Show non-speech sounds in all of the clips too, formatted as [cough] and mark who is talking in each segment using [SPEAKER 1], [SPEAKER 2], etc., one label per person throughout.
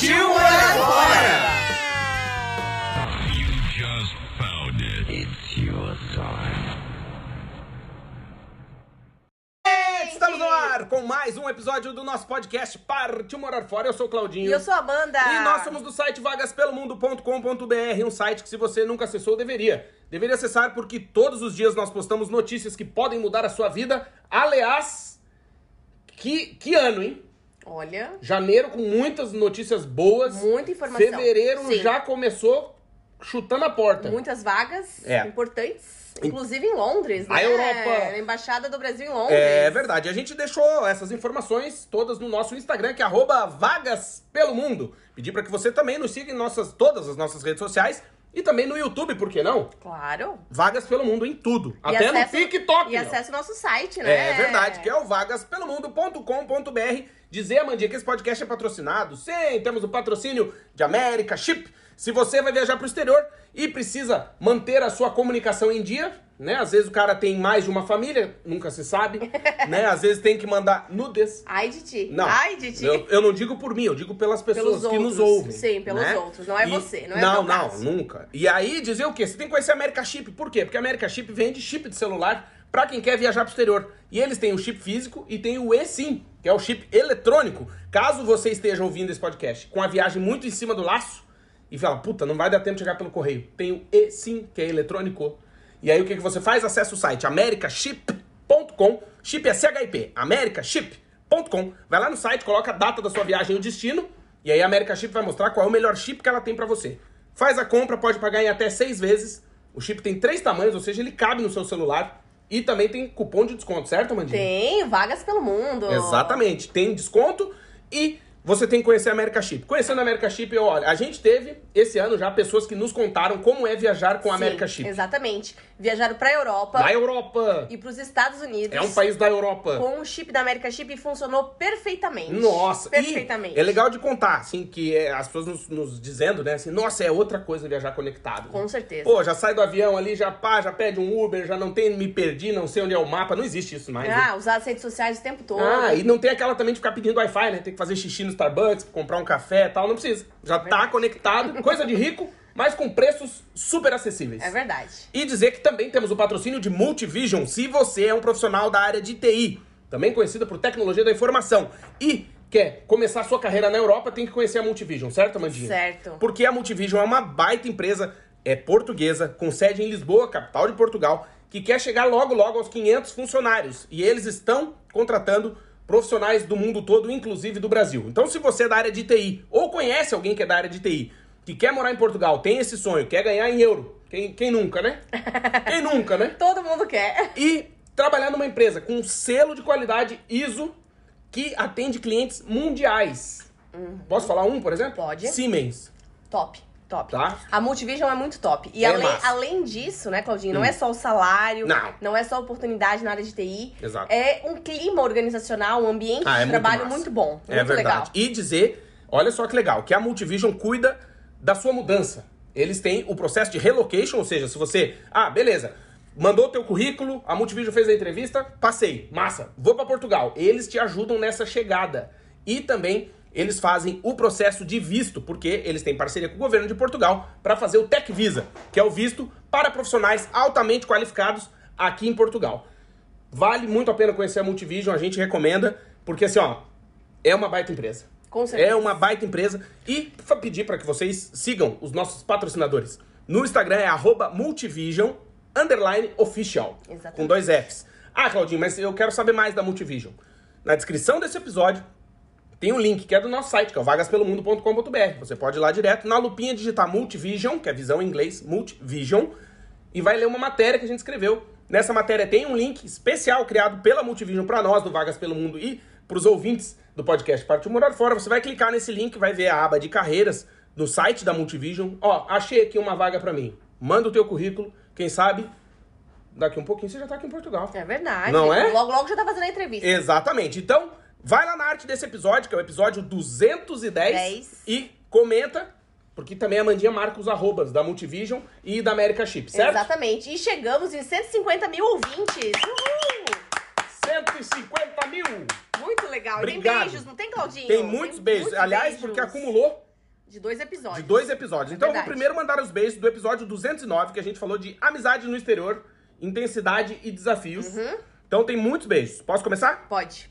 [SPEAKER 1] Partiu morar fora! Estamos no ar com mais um episódio do nosso podcast Partiu Morar Fora. Eu sou o Claudinho.
[SPEAKER 2] E eu sou a Amanda.
[SPEAKER 1] E nós somos do site vagaspelomundo.com.br, um site que se você nunca acessou, deveria. Deveria acessar porque todos os dias nós postamos notícias que podem mudar a sua vida. Aliás, que, que ano, hein?
[SPEAKER 2] Olha,
[SPEAKER 1] Janeiro com muitas notícias boas.
[SPEAKER 2] Muita informação.
[SPEAKER 1] Fevereiro
[SPEAKER 2] Sim.
[SPEAKER 1] já começou chutando a porta.
[SPEAKER 2] muitas vagas
[SPEAKER 1] É.
[SPEAKER 2] importantes. Inclusive em Londres, né?
[SPEAKER 1] A Europa.
[SPEAKER 2] Na Embaixada do Brasil em Londres.
[SPEAKER 1] É verdade. A gente deixou essas informações todas no nosso Instagram, que é arroba Vagas pelo Mundo. Pedir para que você também nos siga em nossas, todas as nossas redes sociais e também no YouTube, por que não?
[SPEAKER 2] Claro.
[SPEAKER 1] Vagas pelo Mundo em tudo.
[SPEAKER 2] E
[SPEAKER 1] Até no TikTok.
[SPEAKER 2] E acesse o nosso site, né?
[SPEAKER 1] É verdade, que é o vagaspelomundo.com.br. Dizer, Amandinha, que esse podcast é patrocinado. Sim, temos o patrocínio de América Chip. Se você vai viajar para o exterior e precisa manter a sua comunicação em dia, né? Às vezes o cara tem mais de uma família, nunca se sabe, [laughs] né? Às vezes tem que mandar nudes.
[SPEAKER 2] Ai de ti.
[SPEAKER 1] Não,
[SPEAKER 2] Ai de ti.
[SPEAKER 1] eu, eu não digo por mim, eu digo pelas pessoas
[SPEAKER 2] Pelos
[SPEAKER 1] que nos
[SPEAKER 2] outros.
[SPEAKER 1] ouvem.
[SPEAKER 2] Sim, pelos
[SPEAKER 1] né?
[SPEAKER 2] outros, não é
[SPEAKER 1] E-
[SPEAKER 2] você, não é
[SPEAKER 1] Não, não,
[SPEAKER 2] caso.
[SPEAKER 1] nunca. E aí dizer o quê? Você tem que conhecer a América Chip. Por quê? Porque a América Chip vende chip de celular pra quem quer viajar pro exterior. E eles têm o chip físico e tem o eSIM, que é o chip eletrônico. Caso você esteja ouvindo esse podcast com a viagem muito em cima do laço e fala, puta, não vai dar tempo de chegar pelo correio. Tem o eSIM, que é eletrônico. E aí o que, que você faz? Acessa o site americaship.com, chip é CHIP, americaship.com. Vai lá no site, coloca a data da sua viagem e o destino, e aí a America Chip vai mostrar qual é o melhor chip que ela tem pra você. Faz a compra, pode pagar em até seis vezes. O chip tem três tamanhos, ou seja, ele cabe no seu celular. E também tem cupom de desconto, certo, Amandinha?
[SPEAKER 2] Tem vagas pelo mundo.
[SPEAKER 1] Exatamente. Tem desconto e você tem que conhecer a America Chip. Conhecendo a America Chip, olha, a gente teve esse ano já pessoas que nos contaram como é viajar com a
[SPEAKER 2] Sim,
[SPEAKER 1] America Chip.
[SPEAKER 2] Exatamente. Viajaram pra Europa
[SPEAKER 1] Na Europa.
[SPEAKER 2] e pros Estados Unidos.
[SPEAKER 1] É um país da Europa.
[SPEAKER 2] Com o chip da América Chip e funcionou perfeitamente.
[SPEAKER 1] Nossa, e
[SPEAKER 2] Perfeitamente.
[SPEAKER 1] é legal de contar, assim, que é, as pessoas nos, nos dizendo, né, assim, nossa, é outra coisa viajar conectado.
[SPEAKER 2] Com certeza.
[SPEAKER 1] Pô, já sai do avião ali, já pá, já pede um Uber, já não tem, me perdi, não sei onde é o mapa, não existe isso mais. né?
[SPEAKER 2] Ah, usar as redes sociais o tempo todo.
[SPEAKER 1] Ah, e não tem aquela também de ficar pedindo Wi-Fi, né? Tem que fazer xixi no Starbucks, comprar um café e tal, não precisa. Já tá conectado, coisa de rico, [laughs] mas com preços super acessíveis.
[SPEAKER 2] É verdade.
[SPEAKER 1] E dizer que também temos o patrocínio de Multivision, se você é um profissional da área de TI, também conhecida por tecnologia da informação, e quer começar sua carreira na Europa, tem que conhecer a Multivision, certo, Amandinha?
[SPEAKER 2] Certo.
[SPEAKER 1] Porque a Multivision é uma baita empresa, é portuguesa, com sede em Lisboa, capital de Portugal, que quer chegar logo, logo aos 500 funcionários. E eles estão contratando profissionais do mundo todo, inclusive do Brasil. Então, se você é da área de TI, ou conhece alguém que é da área de TI, que quer morar em Portugal, tem esse sonho, quer ganhar em euro, quem, quem nunca, né? [laughs] Quem nunca, né?
[SPEAKER 2] Todo mundo quer.
[SPEAKER 1] E trabalhar numa empresa com selo de qualidade ISO que atende clientes mundiais. Posso falar um, por exemplo?
[SPEAKER 2] Uhum. Pode.
[SPEAKER 1] Siemens.
[SPEAKER 2] Top, top.
[SPEAKER 1] Tá.
[SPEAKER 2] A Multivision é muito top. E
[SPEAKER 1] É
[SPEAKER 2] além,
[SPEAKER 1] massa.
[SPEAKER 2] além disso, né, Claudinho, não é só o salário,
[SPEAKER 1] Não.
[SPEAKER 2] é só a oportunidade na área de TI.
[SPEAKER 1] Exato.
[SPEAKER 2] É um clima organizacional, um ambiente
[SPEAKER 1] Ah, é
[SPEAKER 2] de
[SPEAKER 1] muito
[SPEAKER 2] trabalho
[SPEAKER 1] massa.
[SPEAKER 2] muito bom.
[SPEAKER 1] É
[SPEAKER 2] muito
[SPEAKER 1] verdade.
[SPEAKER 2] legal.
[SPEAKER 1] E dizer, olha só que legal, que a Multivision cuida da sua mudança. Eles têm o processo de relocation, ou seja, se você, ah, beleza, mandou o teu currículo, a Multivision fez a entrevista, passei, massa, vou para Portugal. Eles te ajudam nessa chegada. E também eles fazem o processo de visto, porque eles têm parceria com o governo de Portugal para fazer o Tech Visa, que é o visto para profissionais altamente qualificados aqui em Portugal. Vale muito a pena conhecer a Multivision, a gente recomenda, porque assim, ó, é uma baita empresa. É uma baita empresa. E pedir para que vocês sigam os nossos patrocinadores. No Instagram é arroba Multivision underline official.
[SPEAKER 2] Exatamente.
[SPEAKER 1] Com dois Fs. Ah, Claudinho, mas eu quero saber mais da Multivision. Na descrição desse episódio tem um link que é do nosso site, que é o vagaspelomundo.com.br. Você pode ir lá direto, na lupinha digitar Multivision, que é visão em inglês, Multivision, e vai ler uma matéria que a gente escreveu. Nessa matéria tem um link especial criado pela Multivision para nós, do Vagas pelo Mundo e pros ouvintes do podcast Partiu Morar Fora. Você vai clicar nesse link, vai ver a aba de carreiras no site da Multivision. Ó, achei aqui uma vaga pra mim. Manda o teu currículo, quem sabe daqui um pouquinho você já tá aqui em Portugal.
[SPEAKER 2] É verdade.
[SPEAKER 1] Não é?
[SPEAKER 2] Logo, logo já tá fazendo a entrevista.
[SPEAKER 1] Exatamente. Então, vai lá na arte desse episódio, que é o episódio 210,
[SPEAKER 2] Dez.
[SPEAKER 1] e comenta, porque também a Mandinha marca os arrobas da Multivision e da America Chip, certo?
[SPEAKER 2] Exatamente. E chegamos em 150 mil ouvintes. Uhul!
[SPEAKER 1] 150 mil!
[SPEAKER 2] Muito legal. E tem
[SPEAKER 1] Obrigado.
[SPEAKER 2] beijos, não tem, Claudinho?
[SPEAKER 1] Tem muitos beijos.
[SPEAKER 2] muitos
[SPEAKER 1] Aliás,
[SPEAKER 2] beijos.
[SPEAKER 1] porque acumulou
[SPEAKER 2] De dois episódios.
[SPEAKER 1] de dois episódios.
[SPEAKER 2] É
[SPEAKER 1] Então, eu vou
[SPEAKER 2] verdade.
[SPEAKER 1] primeiro mandar os beijos do episódio 209, que a gente falou de amizade no exterior, intensidade e desafios.
[SPEAKER 2] Uhum.
[SPEAKER 1] Então, tem muitos beijos. Posso começar?
[SPEAKER 2] Pode.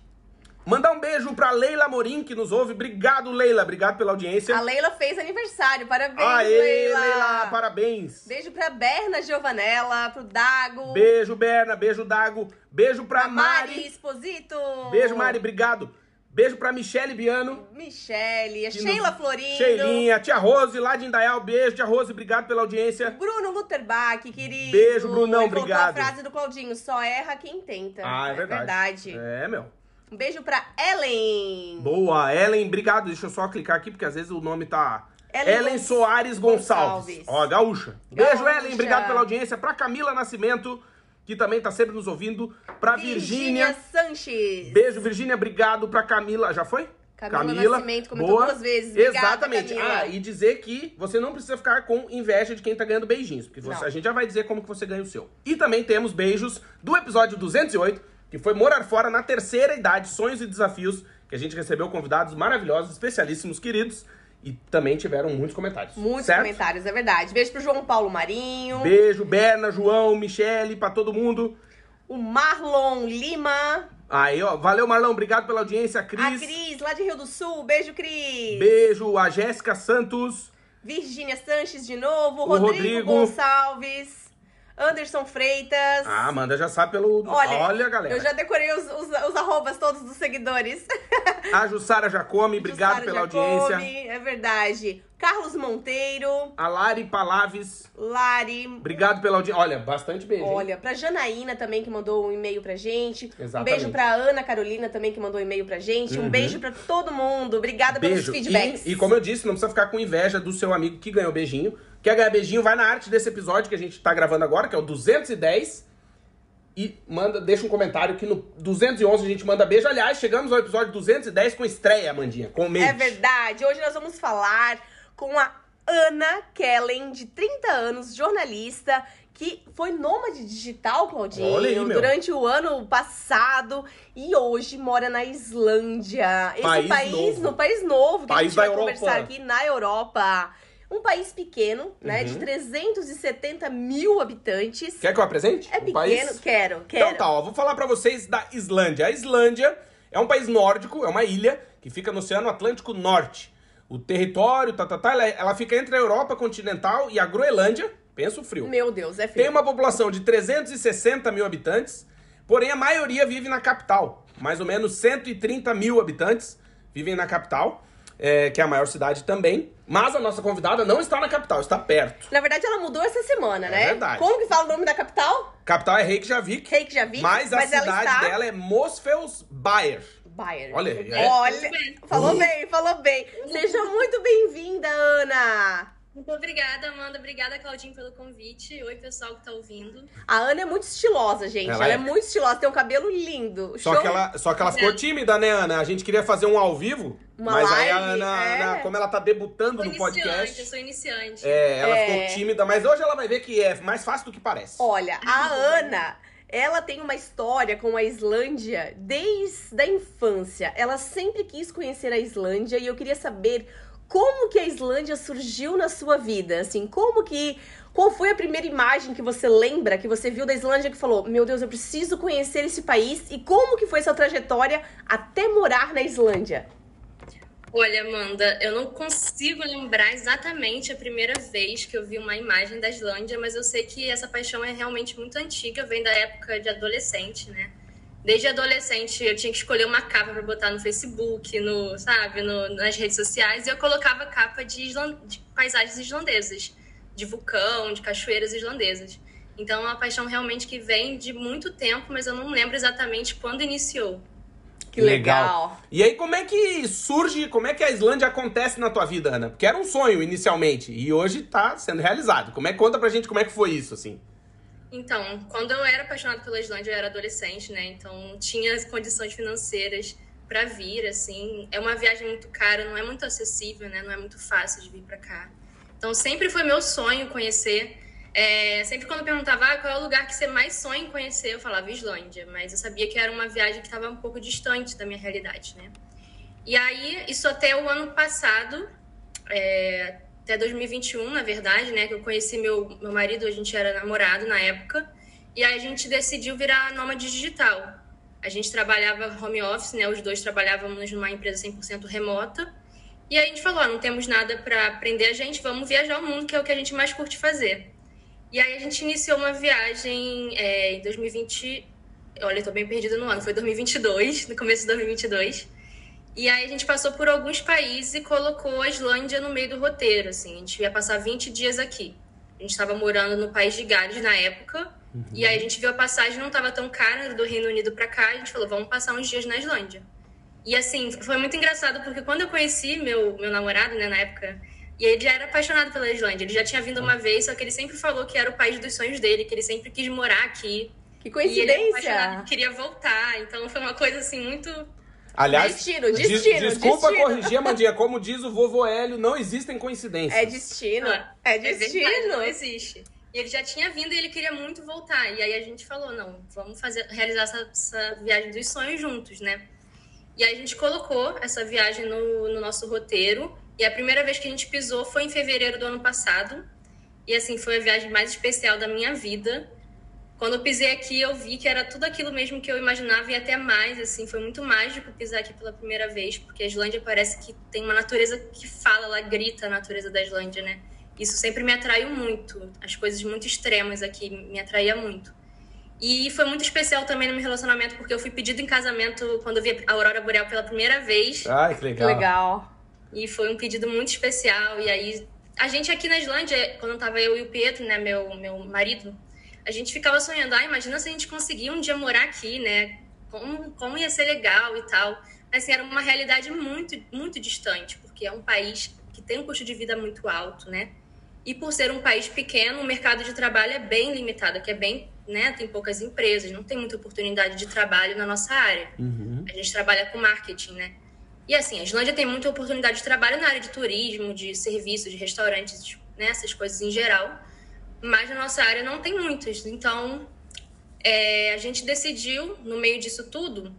[SPEAKER 1] Mandar um beijo pra Leila Morim, que nos ouve. Obrigado, Leila. Obrigado pela audiência.
[SPEAKER 2] A Leila fez aniversário. Parabéns,
[SPEAKER 1] Aê,
[SPEAKER 2] Leila.
[SPEAKER 1] Leila, parabéns.
[SPEAKER 2] Beijo pra Berna Giovanella, pro Dago.
[SPEAKER 1] Beijo, Berna. Beijo, Dago. Beijo pra
[SPEAKER 2] pra Mari
[SPEAKER 1] Mari.
[SPEAKER 2] Esposito.
[SPEAKER 1] Beijo, Mari. Obrigado. Beijo pra Michele Biano.
[SPEAKER 2] Michele, a Sheila
[SPEAKER 1] nos-
[SPEAKER 2] Florindo.
[SPEAKER 1] Sheilinha. Tia Rose, lá de Indaial. Beijo, tia Rose. Obrigado pela audiência.
[SPEAKER 2] Bruno Lutherbach, querido.
[SPEAKER 1] Beijo, Brunão,
[SPEAKER 2] Ele
[SPEAKER 1] obrigado.
[SPEAKER 2] a frase do Claudinho, só erra quem tenta.
[SPEAKER 1] Ah, é verdade.
[SPEAKER 2] verdade.
[SPEAKER 1] É, meu.
[SPEAKER 2] Um beijo pra Ellen.
[SPEAKER 1] Boa, Ellen, obrigado. Deixa eu só clicar aqui, porque às vezes o nome tá.
[SPEAKER 2] Ellen
[SPEAKER 1] Ellen, Soares Gonçalves.
[SPEAKER 2] Gonçalves.
[SPEAKER 1] Ó, gaúcha. Beijo,
[SPEAKER 2] Gaúcha.
[SPEAKER 1] Ellen, obrigado pela audiência. Pra Camila Nascimento, que também tá sempre nos ouvindo. Pra Virgínia.
[SPEAKER 2] Sanches.
[SPEAKER 1] Beijo, Virgínia, obrigado. Pra Camila. Já foi?
[SPEAKER 2] Camila Nascimento comentou duas vezes. Obrigada,
[SPEAKER 1] Exatamente.
[SPEAKER 2] Camila.
[SPEAKER 1] Ah, e dizer que você não precisa ficar com inveja de quem tá ganhando beijinhos, porque você- a gente já vai dizer como que você ganha o seu. E também temos beijos do episódio 208, que foi Morar Fora na terceira idade, sonhos e desafios, que a gente recebeu convidados maravilhosos, especialíssimos, queridos, e também tiveram muitos comentários.
[SPEAKER 2] Muitos
[SPEAKER 1] certo?
[SPEAKER 2] comentários, é verdade. Beijo pro João Paulo Marinho.
[SPEAKER 1] Beijo, Berna, João, Michele, pra todo mundo.
[SPEAKER 2] O Marlon Lima.
[SPEAKER 1] Aí, ó, valeu, Marlão, obrigado pela audiência, Cris.
[SPEAKER 2] A Cris, lá de Rio do Sul. Beijo, Cris.
[SPEAKER 1] Beijo, a Jéssica Santos.
[SPEAKER 2] Virgínia Sanches de novo.
[SPEAKER 1] O
[SPEAKER 2] Rodrigo,
[SPEAKER 1] Rodrigo.
[SPEAKER 2] Gonçalves. Anderson Freitas.
[SPEAKER 1] Ah, Amanda já sabe pelo.
[SPEAKER 2] Olha,
[SPEAKER 1] galera.
[SPEAKER 2] Eu já decorei os, os, os arrobas todos dos seguidores.
[SPEAKER 1] A Jussara Jacome, [laughs] obrigado
[SPEAKER 2] Jussara
[SPEAKER 1] pela
[SPEAKER 2] Giacomi,
[SPEAKER 1] audiência.
[SPEAKER 2] É verdade. Carlos Monteiro.
[SPEAKER 1] A Lari Palaves,
[SPEAKER 2] Lari.
[SPEAKER 1] obrigado pela audiência. Olha, bastante beijo. hein?
[SPEAKER 2] Olha, pra Janaína também, que mandou um e-mail pra gente. Um
[SPEAKER 1] Exatamente.
[SPEAKER 2] beijo pra Ana Carolina também, que mandou um e-mail pra gente. Um
[SPEAKER 1] Uhum.
[SPEAKER 2] beijo pra todo mundo. Obrigada
[SPEAKER 1] beijo.
[SPEAKER 2] pelos feedbacks.
[SPEAKER 1] E, e como eu disse, não precisa ficar com inveja do seu amigo que ganhou beijinho. Quer ganhar beijinho, vai na arte desse episódio que a gente tá gravando agora, que é o 210. E manda, deixa um comentário que no 211 a gente manda beijo. Aliás, chegamos ao episódio 210 com estreia, Mandinha. Com
[SPEAKER 2] É verdade. Hoje nós vamos falar com a Ana Kellen, de 30 anos, jornalista, que foi nômade digital, Claudinho,
[SPEAKER 1] aí,
[SPEAKER 2] durante o ano passado e hoje mora na Islândia. Esse
[SPEAKER 1] País
[SPEAKER 2] país,
[SPEAKER 1] novo.
[SPEAKER 2] no país novo que a
[SPEAKER 1] País
[SPEAKER 2] gente vai
[SPEAKER 1] Europa.
[SPEAKER 2] conversar aqui na Europa. Um país pequeno, né, de
[SPEAKER 1] Uhum.
[SPEAKER 2] 370 mil habitantes.
[SPEAKER 1] Quer que eu apresente?
[SPEAKER 2] É pequeno,
[SPEAKER 1] país?
[SPEAKER 2] quero, quero.
[SPEAKER 1] Então tá, ó, vou falar pra vocês da Islândia. A Islândia é um país nórdico, é uma ilha que fica no Oceano Atlântico Norte. O território, tá, tá, tá, ela, ela fica entre a Europa continental e a Groenlândia. Pensa o frio.
[SPEAKER 2] Meu Deus, é frio.
[SPEAKER 1] Tem uma população de 360 mil habitantes, porém a maioria vive na capital. Mais ou menos 130 mil habitantes vivem na capital, é, que é a maior cidade também. Mas a nossa convidada não está na capital, está perto.
[SPEAKER 2] Na verdade, ela mudou essa semana,
[SPEAKER 1] É
[SPEAKER 2] né?
[SPEAKER 1] verdade.
[SPEAKER 2] Como que fala o nome da capital?
[SPEAKER 1] Capital é Reykjavik,
[SPEAKER 2] Reykjavik.
[SPEAKER 1] mas a
[SPEAKER 2] ela
[SPEAKER 1] cidade
[SPEAKER 2] está...
[SPEAKER 1] dela é Mosfellsbayer.
[SPEAKER 2] Bayern.
[SPEAKER 1] Olha aí, é?
[SPEAKER 2] Olha, falou bem, falou bem. Seja muito bem-vinda, Ana.
[SPEAKER 3] Muito obrigada, Amanda. Obrigada, Claudinho, pelo convite. Oi, pessoal que tá ouvindo.
[SPEAKER 2] A Ana é muito estilosa, gente.
[SPEAKER 1] Ela
[SPEAKER 2] Ela,
[SPEAKER 1] é.
[SPEAKER 2] é. muito estilosa, tem um cabelo lindo.
[SPEAKER 1] Só
[SPEAKER 2] Show-
[SPEAKER 1] que, ela, só que ela ficou tímida, né, Ana? A gente queria fazer um ao vivo,
[SPEAKER 2] Uma
[SPEAKER 1] mas aí a
[SPEAKER 2] live,
[SPEAKER 1] Ana,
[SPEAKER 2] é.
[SPEAKER 1] Ana, como ela tá debutando
[SPEAKER 3] Sou
[SPEAKER 1] no
[SPEAKER 3] iniciante, eu
[SPEAKER 1] podcast,
[SPEAKER 3] sou iniciante.
[SPEAKER 1] é, ela
[SPEAKER 2] É.
[SPEAKER 1] ficou tímida, mas hoje ela vai ver que é mais fácil do que parece.
[SPEAKER 2] Olha, a [laughs] Ana, ela tem uma história com a Islândia desde a infância. Ela sempre quis conhecer a Islândia e eu queria saber como que a Islândia surgiu na sua vida, assim, como que qual foi a primeira imagem que você lembra que você viu da Islândia que falou: "Meu Deus, eu preciso conhecer esse país" e como que foi essa trajetória até morar na Islândia?
[SPEAKER 3] Olha, Amanda, eu não consigo lembrar exatamente a primeira vez que eu vi uma imagem da Islândia, mas eu sei que essa paixão é realmente muito antiga, vem da época de adolescente, né? Desde adolescente eu tinha que escolher uma capa para botar no Facebook, no, sabe, no- nas redes sociais, e eu colocava capa de, de paisagens islandesas, de vulcão, de cachoeiras islandesas. Então é uma paixão realmente que vem de muito tempo, mas eu não lembro exatamente quando iniciou.
[SPEAKER 2] Que legal.
[SPEAKER 1] E aí, como é que surge, como é que a Islândia acontece na tua vida, Ana? Porque era um sonho inicialmente e hoje tá sendo realizado. Como é conta pra gente como é que foi isso, assim?
[SPEAKER 3] Então, quando eu era apaixonada pela Islândia, eu era adolescente, né? Então, tinha as condições financeiras para vir, assim. É uma viagem muito cara, não é muito acessível, né? Não é muito fácil de vir para cá. Então, sempre foi meu sonho conhecer. É, sempre quando perguntava ah, qual é o lugar que você mais sonha em conhecer, eu falava Islândia. Mas eu sabia que era uma viagem que estava um pouco distante da minha realidade, né? E aí, isso até o ano passado, é, até 2021, na verdade, né? Que eu conheci meu, meu marido, a gente era namorado na época. E aí a gente decidiu virar nômade digital. A gente trabalhava home office, né? Os dois trabalhávamos numa empresa 100% remota. E aí a gente falou, ah, não temos nada para prender a gente, vamos viajar o mundo, que é o que a gente mais curte fazer. E aí a gente iniciou uma viagem é, em 2020... Olha, eu tô bem perdida no ano. Foi 2022, no começo de 2022. E aí a gente passou por alguns países e colocou a Islândia no meio do roteiro, assim. A gente ia passar 20 dias aqui. A gente estava morando no país de Gales na época. Uhum. E aí a gente viu a passagem não estava tão cara do Reino Unido para cá. A gente falou, vamos passar uns dias na Islândia. E assim, foi muito engraçado porque quando eu conheci meu, meu namorado, né, na época, e ele já era apaixonado pela Islândia. Ele já tinha vindo uma vez, só que ele sempre falou que era o país dos sonhos dele, que ele sempre quis morar aqui.
[SPEAKER 2] Que coincidência!
[SPEAKER 3] Ele queria voltar. Então foi uma coisa assim muito
[SPEAKER 1] Aliás,
[SPEAKER 2] destino, destino,
[SPEAKER 1] desculpa
[SPEAKER 2] destino.
[SPEAKER 1] corrigir, Amandinha. Como diz o vovô Hélio, não existem coincidências.
[SPEAKER 2] É destino. Ah, é destino. É
[SPEAKER 3] verdade, não existe. E ele já tinha vindo e ele queria muito voltar. E aí a gente falou, não, vamos fazer, realizar essa, essa viagem dos sonhos juntos, né? E aí a gente colocou essa viagem no, no nosso roteiro. E a primeira vez que a gente pisou foi em fevereiro do ano passado. E assim, foi a viagem mais especial da minha vida quando eu pisei aqui, eu vi que era tudo aquilo mesmo que eu imaginava e até mais, assim, foi muito mágico pisar aqui pela primeira vez, porque a Islândia parece que tem uma natureza que fala, ela grita a natureza da Islândia, né? Isso sempre me atraiu muito, as coisas muito extremas aqui me atraía muito. E foi muito especial também no meu relacionamento, porque eu fui pedido em casamento quando eu vi a Aurora Boreal pela primeira vez.
[SPEAKER 1] Ai, que legal.
[SPEAKER 2] Legal.
[SPEAKER 3] E foi um pedido muito especial, e aí... A gente aqui na Islândia, quando tava eu e o Pietro, né, meu, meu marido, a gente ficava sonhando, ah, imagina se a gente conseguir um dia morar aqui, né? Como, como ia ser legal e tal. Mas assim, era uma realidade muito, muito distante, porque é um país que tem um custo de vida muito alto, né? E por ser um país pequeno, o mercado de trabalho é bem limitado, que é bem, né? Tem poucas empresas, não tem muita oportunidade de trabalho na nossa área. Uhum. A gente trabalha com marketing, né? E assim, a Islândia tem muita oportunidade de trabalho na área de turismo, de serviços, de restaurantes, né? essas coisas em geral mas na nossa área não tem muitas. Então, é, a gente decidiu, no meio disso tudo,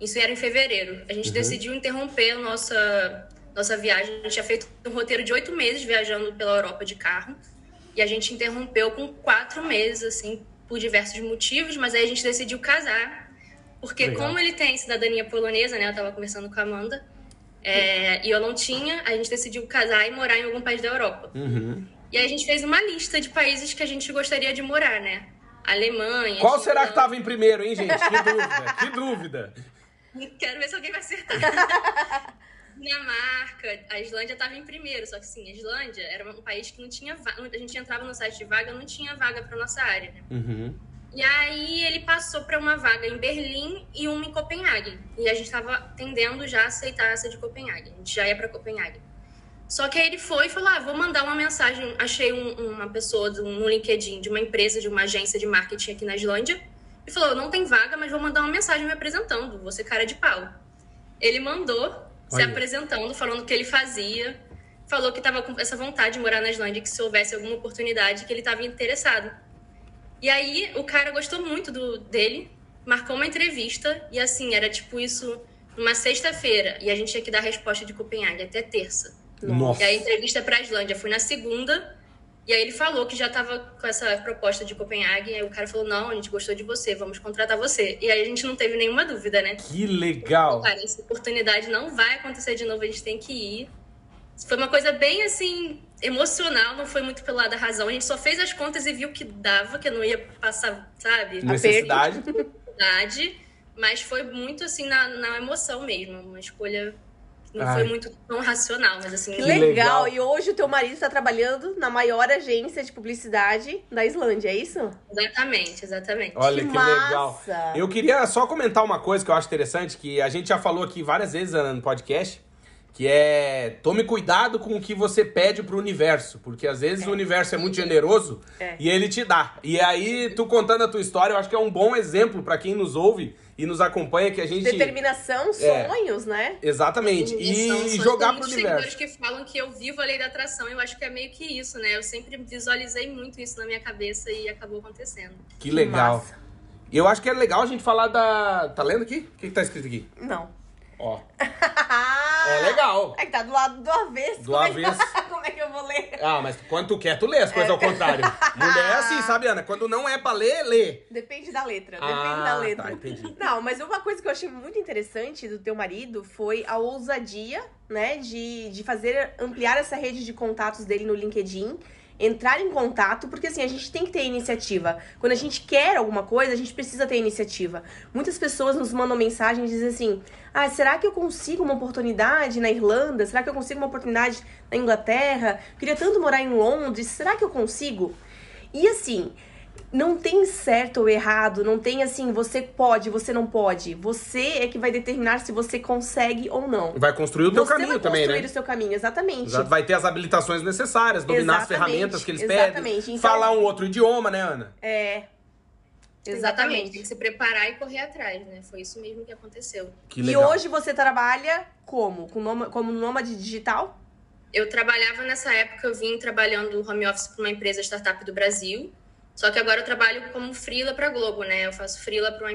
[SPEAKER 3] isso era em fevereiro, a gente uhum. decidiu interromper a nossa, nossa viagem. A gente tinha feito um roteiro de oito meses viajando pela Europa de carro, e a gente interrompeu com quatro meses, assim, por diversos motivos, mas aí a gente decidiu casar, porque Legal. como ele tem cidadania polonesa, né, eu estava conversando com a Amanda, é, e eu não tinha, a gente decidiu casar e morar em algum país da Europa.
[SPEAKER 1] Uhum.
[SPEAKER 3] E aí a gente fez uma lista de países que a gente gostaria de morar, né? Alemanha.
[SPEAKER 1] Qual será que estava em primeiro, hein, gente? Que dúvida, que dúvida. [laughs]
[SPEAKER 3] Quero ver se alguém vai acertar. [laughs] Dinamarca, a Islândia estava em primeiro, só que sim, a Islândia era um país que não tinha vaga. A gente entrava no site de vaga, não tinha vaga para nossa área, né?
[SPEAKER 1] Uhum.
[SPEAKER 3] E aí ele passou para uma vaga em Berlim e uma em Copenhague. E a gente estava tendendo já a aceitar essa de Copenhague. A gente já ia para Copenhague. Só que aí ele foi e falou: ah, vou mandar uma mensagem. Achei um, uma pessoa no LinkedIn de uma empresa, de uma agência de marketing aqui na Islândia. E falou: não tem vaga, mas vou mandar uma mensagem me apresentando. Você cara de pau. Ele mandou Olha. se apresentando, falando o que ele fazia. Falou que estava com essa vontade de morar na Islândia, que se houvesse alguma oportunidade, que ele estava interessado. E aí o cara gostou muito do, dele, marcou uma entrevista. E assim, era tipo isso numa sexta-feira. E a gente tinha que dar a resposta de Copenhague até terça.
[SPEAKER 1] Nossa.
[SPEAKER 3] E a entrevista para a Islândia foi na segunda. E aí ele falou que já estava com essa proposta de Copenhague. E aí o cara falou: não, a gente gostou de você, vamos contratar você. E aí a gente não teve nenhuma dúvida, né?
[SPEAKER 1] Que legal!
[SPEAKER 3] Cara, essa oportunidade não vai acontecer de novo, a gente tem que ir. Foi uma coisa bem assim, emocional, não foi muito pelo lado da razão. A gente só fez as contas e viu que dava, que eu não ia passar, sabe?
[SPEAKER 1] Necessidade.
[SPEAKER 3] Necessidade. Mas foi muito assim na, na emoção mesmo. Uma escolha não
[SPEAKER 1] Ai.
[SPEAKER 3] foi muito tão racional, mas assim.
[SPEAKER 2] Que legal.
[SPEAKER 1] legal.
[SPEAKER 2] E hoje o teu marido está trabalhando na maior agência de publicidade da Islândia, é isso?
[SPEAKER 3] Exatamente, exatamente.
[SPEAKER 1] Olha que,
[SPEAKER 2] Que
[SPEAKER 1] legal. Eu queria só comentar uma coisa que eu acho interessante, que a gente já falou aqui várias vezes Ana, no podcast, que é tome cuidado com o que você pede pro universo, porque às vezes o universo é muito generoso
[SPEAKER 2] É.
[SPEAKER 1] e ele te dá. E aí, tu contando a tua história, eu acho que é um bom exemplo pra quem nos ouve e nos acompanha que a gente
[SPEAKER 2] Determinação,
[SPEAKER 1] É.
[SPEAKER 2] sonhos, né?
[SPEAKER 1] exatamente e
[SPEAKER 3] são
[SPEAKER 1] jogar pro
[SPEAKER 3] muitos
[SPEAKER 1] universo.
[SPEAKER 3] seguidores que falam que eu vivo a lei da atração. Eu acho que é meio que isso, né? Eu sempre visualizei muito isso na minha cabeça e acabou acontecendo.
[SPEAKER 1] Que legal. E eu acho que é legal a gente falar da. Tá lendo aqui? O que, que tá escrito aqui?
[SPEAKER 2] Não.
[SPEAKER 1] Ó. [laughs] É legal.
[SPEAKER 2] É que tá do lado do avesso.
[SPEAKER 1] Do
[SPEAKER 2] como é que-
[SPEAKER 1] avesso. [laughs]
[SPEAKER 2] Como é que eu vou ler?
[SPEAKER 1] Ah, mas quando tu quer, tu lê as coisas ao contrário. Mulher é assim, sabe, Ana? Quando não é pra ler, lê.
[SPEAKER 2] Depende da letra. Depende
[SPEAKER 1] Ah,
[SPEAKER 2] da letra.
[SPEAKER 1] tá, entendi. [laughs]
[SPEAKER 2] Não, mas uma coisa que eu achei muito interessante do teu marido foi a ousadia, né, de, de fazer ampliar essa rede de contatos dele no LinkedIn. Entrar em contato, porque assim, a gente tem que ter iniciativa. Quando a gente quer alguma coisa, a gente precisa ter iniciativa. Muitas pessoas nos mandam mensagem e dizem assim: Ah, será que eu consigo uma oportunidade na Irlanda? Será que eu consigo uma oportunidade na Inglaterra? Queria tanto morar em Londres, será que eu consigo? E assim, não tem certo ou errado, não tem assim, você pode, você não pode. Você é que vai determinar se você consegue ou não.
[SPEAKER 1] Vai construir o teu
[SPEAKER 2] você
[SPEAKER 1] caminho
[SPEAKER 2] vai
[SPEAKER 1] também,
[SPEAKER 2] construir
[SPEAKER 1] né?
[SPEAKER 2] o seu caminho, exatamente.
[SPEAKER 1] Exato, vai ter as habilitações necessárias, dominar as
[SPEAKER 2] Exatamente,
[SPEAKER 1] ferramentas que eles
[SPEAKER 2] exatamente.
[SPEAKER 1] pedem,
[SPEAKER 2] Então-
[SPEAKER 1] falar um outro idioma, né, Ana?
[SPEAKER 2] É.
[SPEAKER 3] Tem
[SPEAKER 2] Exatamente.
[SPEAKER 3] que se preparar e correr atrás, né? Foi isso mesmo que aconteceu.
[SPEAKER 1] Que
[SPEAKER 2] E hoje você trabalha como? Como nômade digital?
[SPEAKER 3] Eu trabalhava nessa época, eu vim trabalhando home office para uma empresa startup do Brasil. Só que agora eu trabalho como freela para Globo, né? Eu faço freela para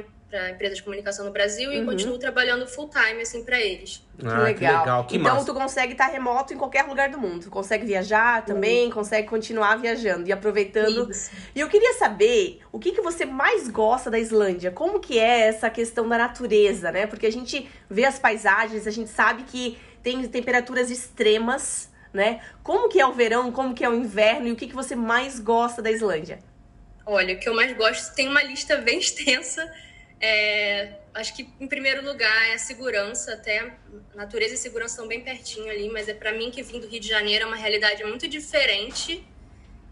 [SPEAKER 3] empresa de comunicação no Brasil e
[SPEAKER 2] Uhum.
[SPEAKER 3] continuo trabalhando full time assim para eles.
[SPEAKER 1] Ah, que legal, que
[SPEAKER 2] então
[SPEAKER 1] massa.
[SPEAKER 2] tu consegue estar remoto em qualquer lugar do mundo. Tu consegue viajar também, consegue continuar viajando e aproveitando
[SPEAKER 3] Isso.
[SPEAKER 2] E eu queria saber o que, que você mais gosta da Islândia. Como que é essa questão da natureza, né? Porque a gente vê as paisagens, a gente sabe que tem temperaturas extremas, né? Como que é o verão, como que é o inverno e o que, que você mais gosta da Islândia?
[SPEAKER 3] Olha, o que eu mais gosto tem uma lista bem extensa. É, acho que em primeiro lugar é a segurança, até natureza e segurança estão bem pertinho ali, mas é para mim que vim do Rio de Janeiro é uma realidade muito diferente.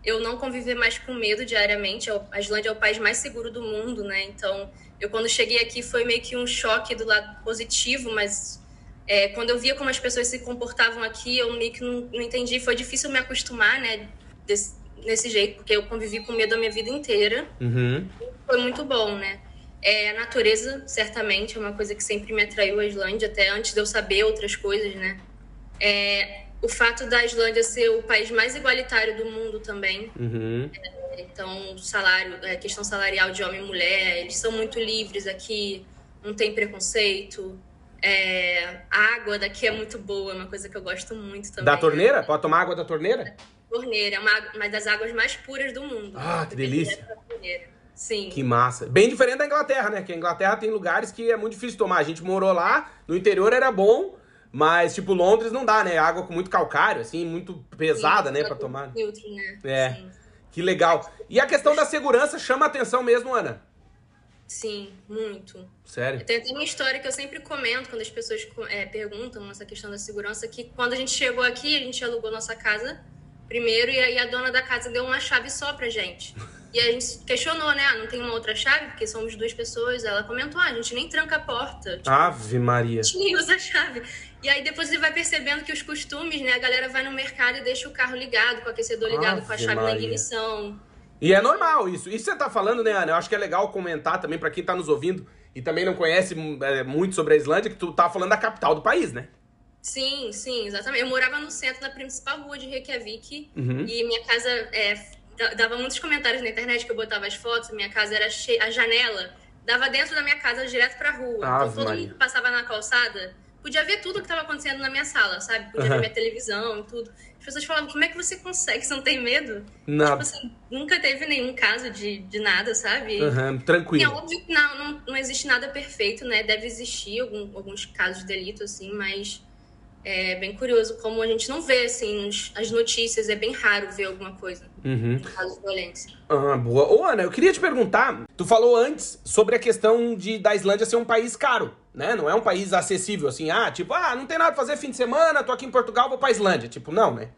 [SPEAKER 3] Eu não conviver mais com medo diariamente. É A Islândia é o país mais seguro do mundo, né? Então, eu quando cheguei aqui foi meio que um choque do lado positivo, mas é, quando eu via como as pessoas se comportavam aqui, eu meio que não, não entendi. Foi difícil me acostumar, né? Desse, nesse jeito, porque eu convivi com medo a minha vida inteira.
[SPEAKER 1] Uhum.
[SPEAKER 3] Foi muito bom, né? É, a natureza, certamente, é uma coisa que sempre me atraiu a Islândia, até antes de eu saber outras coisas, né? É, o fato da Islândia ser o país mais igualitário do mundo também.
[SPEAKER 1] Uhum.
[SPEAKER 3] Então, salário, é, questão salarial de homem e mulher, eles são muito livres aqui, não tem preconceito. É, a água daqui é muito boa, é uma coisa que eu gosto muito também.
[SPEAKER 1] Da torneira? Pode tomar água da torneira?
[SPEAKER 3] Torneira, é uma, uma das águas mais puras do mundo.
[SPEAKER 1] Ah, que delícia.
[SPEAKER 3] Sim.
[SPEAKER 1] Que massa. Bem diferente da Inglaterra, né? Que a Inglaterra tem lugares que é muito difícil tomar. A gente morou lá, no interior era bom, mas tipo Londres não dá, né? Água com muito calcário, assim, muito pesada, né, pra tomar.
[SPEAKER 3] Neutro, né?
[SPEAKER 1] É.
[SPEAKER 3] Sim.
[SPEAKER 1] Que legal. E a questão da segurança chama a atenção mesmo, Ana?
[SPEAKER 3] Sim, muito.
[SPEAKER 1] Sério?
[SPEAKER 3] Tem até uma história que eu sempre comento quando as pessoas é, perguntam essa questão da segurança, que quando a gente chegou aqui, a gente alugou nossa casa primeiro, e aí a dona da casa deu uma chave só pra gente. E a gente questionou, né? Ah, não tem uma outra chave, porque somos duas pessoas. Ela comentou, ah, a gente nem tranca a porta. Tipo,
[SPEAKER 1] Ave Maria.
[SPEAKER 3] a gente nem usa a chave. E aí depois ele vai percebendo que os costumes, né? A galera vai no mercado e deixa o carro ligado, com o aquecedor ligado, com a
[SPEAKER 1] Ave
[SPEAKER 3] chave na
[SPEAKER 1] Maria.
[SPEAKER 3] ignição.
[SPEAKER 1] E é normal isso. Isso você tá falando, né, Ana? Eu acho que é legal comentar também pra quem tá nos ouvindo e também não conhece é, muito sobre a Islândia, que tu tá falando da capital do país, né?
[SPEAKER 3] Sim, sim, exatamente. Eu morava no centro da principal rua de Reykjavik
[SPEAKER 1] Uhum.
[SPEAKER 3] e minha casa é, da- dava muitos comentários na internet que eu botava as fotos, minha casa era cheia, a janela dava dentro da minha casa direto pra rua.
[SPEAKER 1] Ave
[SPEAKER 3] então todo
[SPEAKER 1] Maria.
[SPEAKER 3] mundo que passava na calçada podia ver tudo o que estava acontecendo na minha sala, sabe? Podia
[SPEAKER 1] Aham.
[SPEAKER 3] ver minha televisão e tudo. As pessoas falavam, como é que você consegue? Você não tem medo?
[SPEAKER 1] Na...
[SPEAKER 3] Tipo assim, nunca teve nenhum caso de, de nada, sabe?
[SPEAKER 1] Uhum,
[SPEAKER 3] E é
[SPEAKER 1] tranquilo.
[SPEAKER 3] óbvio que não, não, não existe nada perfeito, né? Deve existir algum- alguns casos de delito, assim, mas é bem curioso como a gente não vê, assim, as notícias, é bem raro ver alguma coisa.
[SPEAKER 1] Uhum.
[SPEAKER 3] Caso de violência.
[SPEAKER 1] Ah, boa. Ô, Ana, eu queria te perguntar, tu falou antes sobre a questão de da Islândia ser um país caro, né? Não é um país acessível, assim, ah, tipo, ah, não tem nada pra fazer fim de semana, tô aqui em Portugal, vou pra Islândia. Tipo, não, né?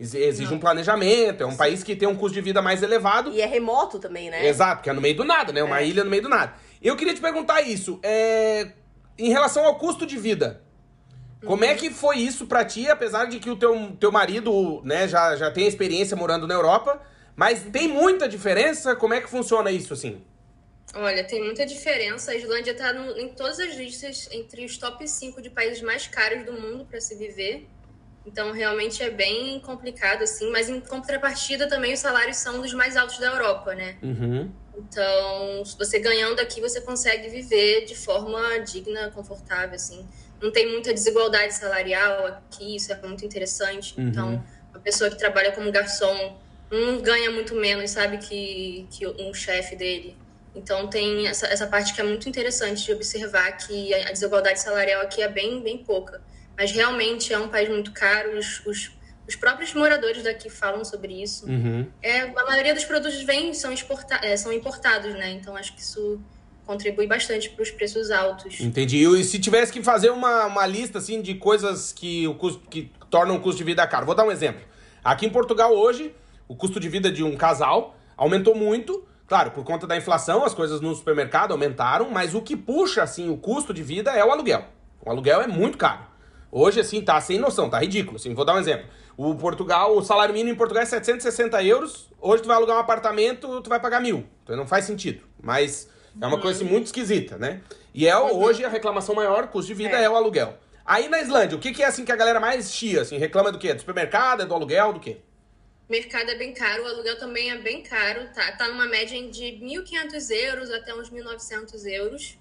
[SPEAKER 1] Exige não. um planejamento, é um Sim. país que tem um custo de vida mais elevado.
[SPEAKER 2] E é remoto também, né?
[SPEAKER 1] Exato, porque é no meio do nada, né? Uma é. ilha no meio do nada. Eu queria te perguntar isso, é... em relação ao custo de vida, como é que foi isso para ti, apesar de que o teu, teu marido, né, já, já tem experiência morando na Europa, mas tem muita diferença? Como é que funciona isso, assim?
[SPEAKER 3] Olha, tem muita diferença. A Islândia está em todas as listas entre os top 5 de países mais caros do mundo para se viver. Então, realmente é bem complicado, assim. Mas, em contrapartida, também os salários são dos mais altos da Europa, né?
[SPEAKER 1] Uhum.
[SPEAKER 3] Então, você ganhando aqui, você consegue viver de forma digna, confortável, assim não tem muita desigualdade salarial aqui, isso é muito interessante. Uhum. Então, uma pessoa que trabalha como garçom não ganha muito menos, sabe, que, que um chefe dele. Então, tem essa, essa parte que é muito interessante de observar que a desigualdade salarial aqui é bem, bem pouca. Mas realmente é um país muito caro, os, os, os próprios moradores daqui falam sobre isso.
[SPEAKER 1] Uhum.
[SPEAKER 3] É, a maioria dos produtos vem, são, exporta, é, são importados, né? Então, acho que isso contribui bastante para os preços altos.
[SPEAKER 1] Entendi. E se tivesse que fazer uma, uma lista assim de coisas que o custo que tornam o custo de vida caro, vou dar um exemplo. Aqui em Portugal hoje, o custo de vida de um casal aumentou muito. Claro, por conta da inflação, as coisas no supermercado aumentaram, mas o que puxa assim o custo de vida é o aluguel. O aluguel é muito caro. Hoje, assim, tá sem noção, tá ridículo. Assim, vou dar um exemplo. O Portugal, o salário mínimo em Portugal é 760 euros. Hoje tu vai alugar um apartamento, tu vai pagar mil. Então não faz sentido. Mas é uma coisa assim, muito esquisita, né? E é hoje a reclamação maior, custo de vida, é, é o aluguel. Aí na Islândia, o que, que é assim que a galera mais chia, assim, reclama do quê? Do supermercado, é do aluguel, do quê?
[SPEAKER 3] mercado é bem caro, o aluguel também é bem caro, tá, tá numa média de 1.500 euros até uns 1.900 euros.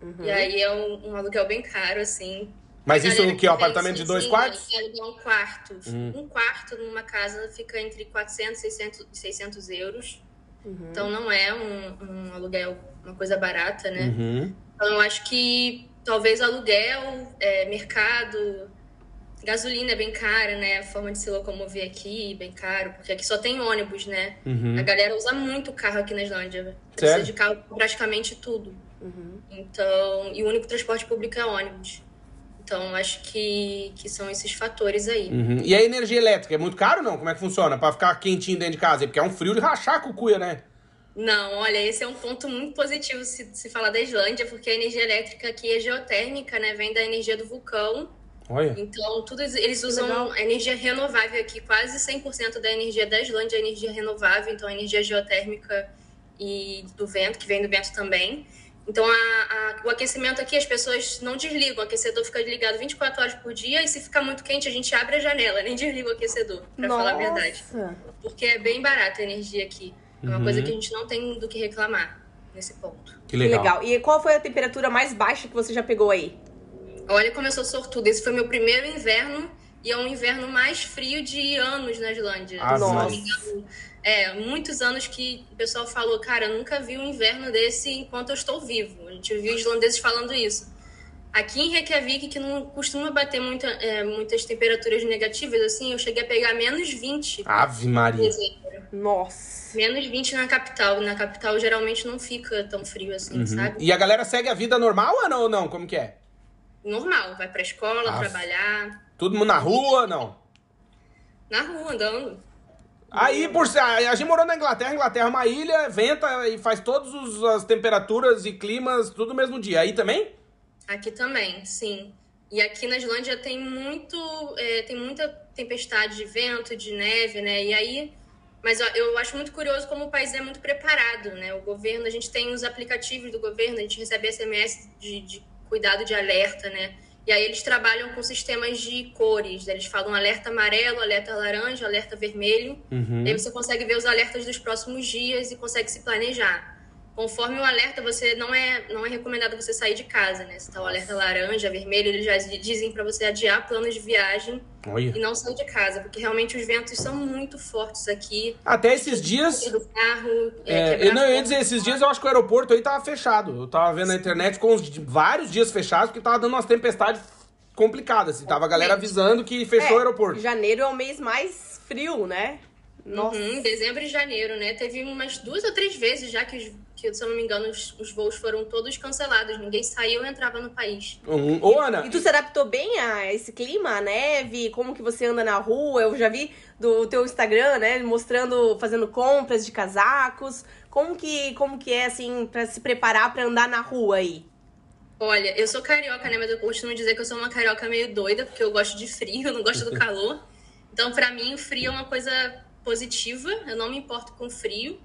[SPEAKER 3] Uhum. E aí é um, um, aluguel bem caro, assim.
[SPEAKER 1] Mas isso o que? Um apartamento de dois quartos?
[SPEAKER 3] É um quarto. Uhum. Um quarto numa casa fica entre 400 e 600, 600 euros. Uhum. Então não é um, um, aluguel, uma coisa barata, né?
[SPEAKER 1] Uhum.
[SPEAKER 3] Então eu acho que talvez aluguel, é, mercado, gasolina é bem cara, né? A forma de se locomover aqui, bem caro, porque aqui só tem ônibus, né?
[SPEAKER 1] Uhum.
[SPEAKER 3] A galera usa muito carro aqui na Islândia. Precisa Sério? de carro praticamente tudo.
[SPEAKER 2] Uhum.
[SPEAKER 3] Então, e o único transporte público é ônibus. Então, acho que, que são esses fatores aí.
[SPEAKER 1] Uhum. E a energia elétrica é muito caro não? Como é que funciona? Para ficar quentinho dentro de casa? Porque é um frio de rachar com cuia, né?
[SPEAKER 3] Não, olha, esse é um ponto muito positivo se, se falar da Islândia, porque a energia elétrica aqui é geotérmica, né? Vem da energia do vulcão.
[SPEAKER 1] Olha.
[SPEAKER 3] Então, tudo, eles usam energia renovável aqui. Quase 100% da energia da Islândia é energia renovável. Então, a energia geotérmica e do vento, que vem do vento também. Então, a, a, o aquecimento aqui, as pessoas não desligam. O aquecedor fica ligado 24 horas por dia e se ficar muito quente, a gente abre a janela, [laughs] nem desliga o aquecedor, para falar a verdade. Porque é bem barata a energia aqui. É uma uhum. coisa que a gente não tem do que reclamar nesse ponto.
[SPEAKER 1] Que legal. que legal.
[SPEAKER 2] E qual foi a temperatura mais baixa que você já pegou aí?
[SPEAKER 3] Olha como eu sou sortuda. Esse foi meu primeiro inverno e é um inverno mais frio de anos na Islândia.
[SPEAKER 1] Ah, Nossa.
[SPEAKER 3] É, muitos anos que o pessoal falou, cara, eu nunca vi um inverno desse enquanto eu estou vivo. A gente viu islandeses falando isso. Aqui em Reykjavik, que não costuma bater muita, é, muitas temperaturas negativas, assim, eu cheguei a pegar menos 20.
[SPEAKER 1] Ave Maria.
[SPEAKER 2] Nossa.
[SPEAKER 3] Menos 20 na capital. Na capital geralmente não fica tão frio assim, uhum. sabe?
[SPEAKER 1] E a galera segue a vida normal ou não? Como que é?
[SPEAKER 3] Normal, vai pra escola, Ave. trabalhar.
[SPEAKER 1] Todo mundo na rua, não?
[SPEAKER 3] Na rua, andando.
[SPEAKER 1] Aí, por a gente morou na Inglaterra, Inglaterra é uma ilha, venta e faz todas as temperaturas e climas tudo mesmo dia. Aí também?
[SPEAKER 3] Aqui também, sim. E aqui na Islândia tem muito, é, tem muita tempestade de vento, de neve, né? E aí, mas eu acho muito curioso como o país é muito preparado, né? O governo, a gente tem os aplicativos do governo, a gente recebe SMS de, de cuidado de alerta, né? E aí eles trabalham com sistemas de cores. Eles falam alerta amarelo, alerta laranja, alerta vermelho.
[SPEAKER 1] Uhum.
[SPEAKER 3] E aí você consegue ver os alertas dos próximos dias e consegue se planejar. Conforme o alerta, você não é não é recomendado você sair de casa, né? Se tá o alerta laranja, vermelho, eles já dizem para você adiar planos de viagem
[SPEAKER 1] Olha.
[SPEAKER 3] e não sair de casa, porque realmente os ventos são muito fortes aqui.
[SPEAKER 1] Até esses dias.
[SPEAKER 3] Do carro,
[SPEAKER 1] é, eu não eu ia dizer, esses dias eu acho que o aeroporto aí tava fechado. Eu tava vendo na internet com os, vários dias fechados, porque tava dando umas tempestades complicada, assim. Tava a galera avisando que fechou
[SPEAKER 2] É,
[SPEAKER 1] o aeroporto.
[SPEAKER 2] Janeiro é o mês mais frio, né? Nossa.
[SPEAKER 3] Uhum, dezembro e janeiro, né? Teve umas duas ou três vezes já que, os- que, se eu não me engano, os, os voos foram todos cancelados. Ninguém saiu e entrava no país.
[SPEAKER 1] Uhum. Ô, Ana,
[SPEAKER 2] E tu se adaptou bem a esse clima, a neve, como que você anda na rua? Eu já vi do teu Instagram, né, mostrando, fazendo compras de casacos. Como que, como que é, assim, pra se preparar pra andar na rua aí?
[SPEAKER 3] Olha, eu sou carioca, né? Mas eu costumo dizer que eu sou uma carioca meio doida, porque eu gosto de frio, eu [laughs] não gosto do calor. Então, pra mim, o frio é uma coisa positiva, eu não me importo com frio.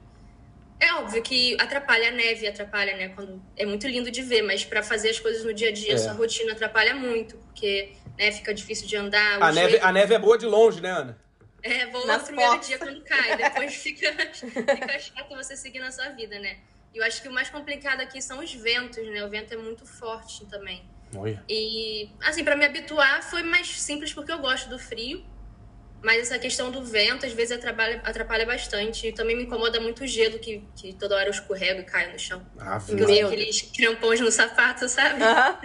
[SPEAKER 3] É óbvio que atrapalha a neve, atrapalha, né? Quando é muito lindo de ver, mas pra fazer as coisas no dia a dia,
[SPEAKER 1] É.
[SPEAKER 3] sua rotina atrapalha muito, porque né, fica difícil de andar.
[SPEAKER 1] a neve,
[SPEAKER 3] jeito-
[SPEAKER 1] a neve é boa de longe, né, Ana?
[SPEAKER 3] É, voa
[SPEAKER 2] Nas
[SPEAKER 3] no primeiro
[SPEAKER 2] costas.
[SPEAKER 3] dia quando cai, depois fica, fica chato você seguir na sua vida, né? E eu acho que o mais complicado aqui são os ventos, né? O vento é muito forte também.
[SPEAKER 1] Olha.
[SPEAKER 3] E, assim, pra me habituar foi mais simples porque eu gosto do frio. Mas essa questão do vento, às vezes, atrapalha, atrapalha bastante. E também me incomoda muito o gelo, que, que toda hora eu escorrego e caio no chão.
[SPEAKER 1] Ah.
[SPEAKER 2] Meu
[SPEAKER 3] aqueles crampons no sapato, sabe?
[SPEAKER 2] Aham.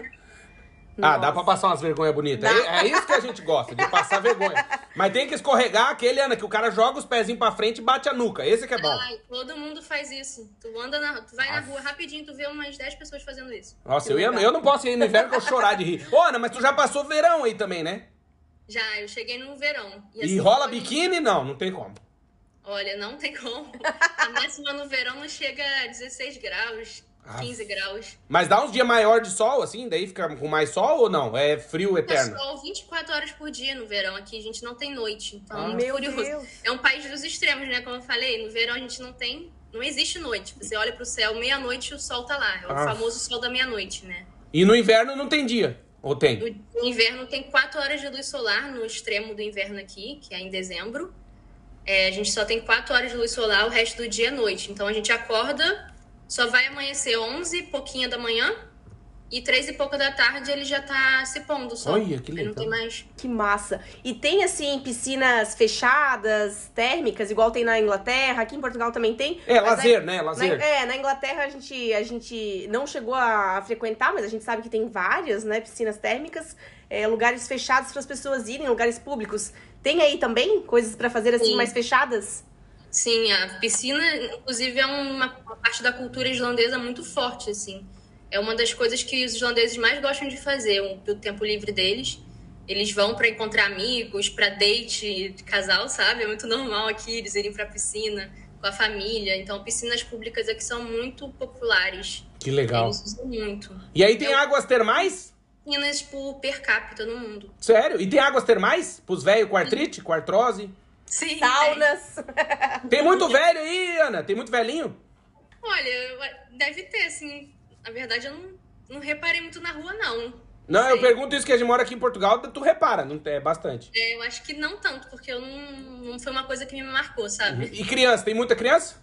[SPEAKER 1] Ah, dá pra passar umas vergonhas bonitas. É, é isso que a gente gosta, de passar vergonha. Mas tem que escorregar aquele, Ana, que o cara joga os pezinhos pra frente e bate a nuca. Esse que é bom.
[SPEAKER 3] Ai, todo mundo faz isso. Tu anda na, tu vai na rua rapidinho, tu vê umas 10 pessoas fazendo isso.
[SPEAKER 1] Nossa,
[SPEAKER 2] Que
[SPEAKER 1] eu, ia, eu não posso ir no inverno que eu chorar de rir. Ô, Ana, mas tu já passou verão aí também, né?
[SPEAKER 3] Já, eu cheguei no verão.
[SPEAKER 1] E
[SPEAKER 3] assim,
[SPEAKER 1] rola
[SPEAKER 3] foi-
[SPEAKER 1] biquíni? Não, não tem como.
[SPEAKER 3] Olha, não tem como. A [laughs] máxima no verão não chega a 16 graus,
[SPEAKER 1] Ah.
[SPEAKER 3] 15 graus.
[SPEAKER 1] Mas dá uns dias maior de sol, assim? Daí fica com mais sol ou não? É frio
[SPEAKER 3] É
[SPEAKER 1] eterno?
[SPEAKER 3] sol 24 horas por dia no verão. Aqui a gente não tem noite. Então,
[SPEAKER 1] Ah.
[SPEAKER 3] é curioso.
[SPEAKER 2] Deus.
[SPEAKER 3] É um país dos extremos, né? Como eu falei, no verão a gente não tem. Não existe noite. Você olha pro céu, meia-noite o sol tá lá. É o
[SPEAKER 1] Ah.
[SPEAKER 3] famoso sol da meia-noite, né?
[SPEAKER 1] E no inverno não tem dia? Ou tem?
[SPEAKER 3] No inverno tem 4 horas de luz solar no extremo do inverno aqui, que é em dezembro. É, a gente só tem 4 horas de luz solar, o resto do dia é noite. Então a gente acorda, só vai amanhecer 11 e pouquinho da manhã. E 3 e pouco da tarde ele já tá se pondo sol.
[SPEAKER 1] Olha, que legal.
[SPEAKER 3] Não tem mais.
[SPEAKER 2] Que massa. E tem, assim, piscinas fechadas, térmicas, igual tem na Inglaterra. Aqui em Portugal também tem.
[SPEAKER 1] É,
[SPEAKER 2] Mas
[SPEAKER 1] lazer, né?
[SPEAKER 2] Na,
[SPEAKER 1] Lazer.
[SPEAKER 2] é, na Inglaterra a gente, a gente não chegou a frequentar, mas a gente sabe que tem várias, né, piscinas térmicas, é, lugares fechados para as pessoas irem, lugares públicos. Tem aí também coisas para fazer assim
[SPEAKER 3] Sim.
[SPEAKER 2] mais fechadas?
[SPEAKER 3] Sim, a piscina, inclusive, é uma, uma parte da cultura islandesa muito forte, assim. É uma das coisas que os islandeses mais gostam de fazer, o- do tempo livre deles. Eles vão para encontrar amigos, para date de casal, sabe? É muito normal aqui eles irem para piscina com a família. Então, piscinas públicas aqui são muito populares.
[SPEAKER 1] Que legal.
[SPEAKER 3] Eles usam muito.
[SPEAKER 1] E aí tem
[SPEAKER 3] Eu-
[SPEAKER 1] águas termais?
[SPEAKER 3] Piscinas por per capita no mundo.
[SPEAKER 1] Sério? E tem águas termais? Pros velhos com artrite, com artrose?
[SPEAKER 3] Sim.
[SPEAKER 2] Saunas.
[SPEAKER 1] Tem muito velho aí, Ana? Tem muito velhinho?
[SPEAKER 3] Olha, deve ter, assim. Na verdade, eu não, não reparei muito na rua, não.
[SPEAKER 1] Não, eu pergunto isso que a gente mora aqui em Portugal, tu repara, não é bastante.
[SPEAKER 3] É, eu acho que não tanto, porque eu não, não foi uma coisa que me marcou, sabe?
[SPEAKER 1] E criança, tem muita criança?